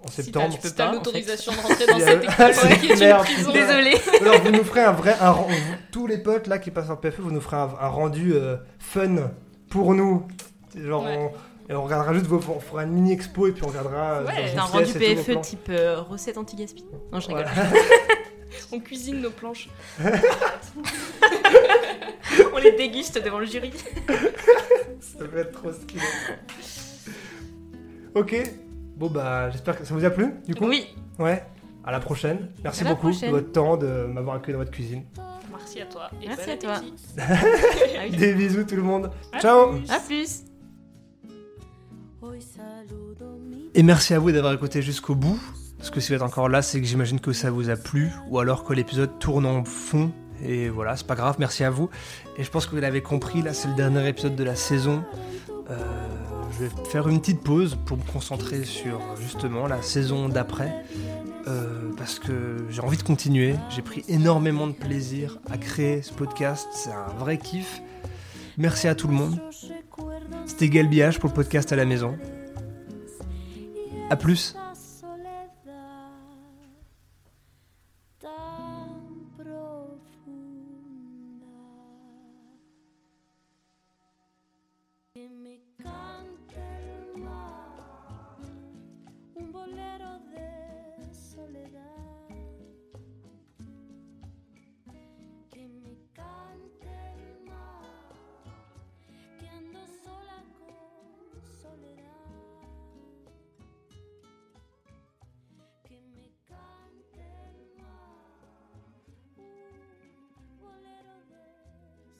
en septembre. si t'as pas, en l'autorisation de rentrer dans cette école c'est qui est une clair. prison. Désolée. Alors vous nous ferez un vrai, un, vous- tous les potes là qui passent en PFE, vous nous ferez un, un rendu euh, fun pour nous. Genre Ouais. on, et on regardera juste vos, on fera une mini expo et puis on regardera. euh, Ouais, un rendu PFE plans. type euh, recette anti-gaspi. Non, je rigole. Voilà. On cuisine nos planches. On les déguste devant le jury. Ça peut être trop stylé. Ok. Bon bah j'espère que ça vous a plu du coup. Oui, Ouais. À la prochaine. Merci À beaucoup prochaine. de votre temps, de m'avoir accueilli dans votre cuisine. Merci à toi. Et Merci bon à toi. Ah. Des bisous tout le monde. À Ciao. plus. à plus. Et merci à vous d'avoir écouté jusqu'au bout. Parce que si vous êtes encore là, c'est que j'imagine que ça vous a plu, ou alors que l'épisode tourne en fond. Et voilà, c'est pas grave, merci à vous. Et je pense que vous l'avez compris, là c'est le dernier épisode de la saison. Euh, je vais faire une petite pause pour me concentrer sur justement la saison d'après. Euh, parce que j'ai envie de continuer. J'ai pris énormément de plaisir à créer ce podcast. C'est un vrai kiff. Merci à tout le monde. C'était Galbiage pour le podcast à la maison. A plus.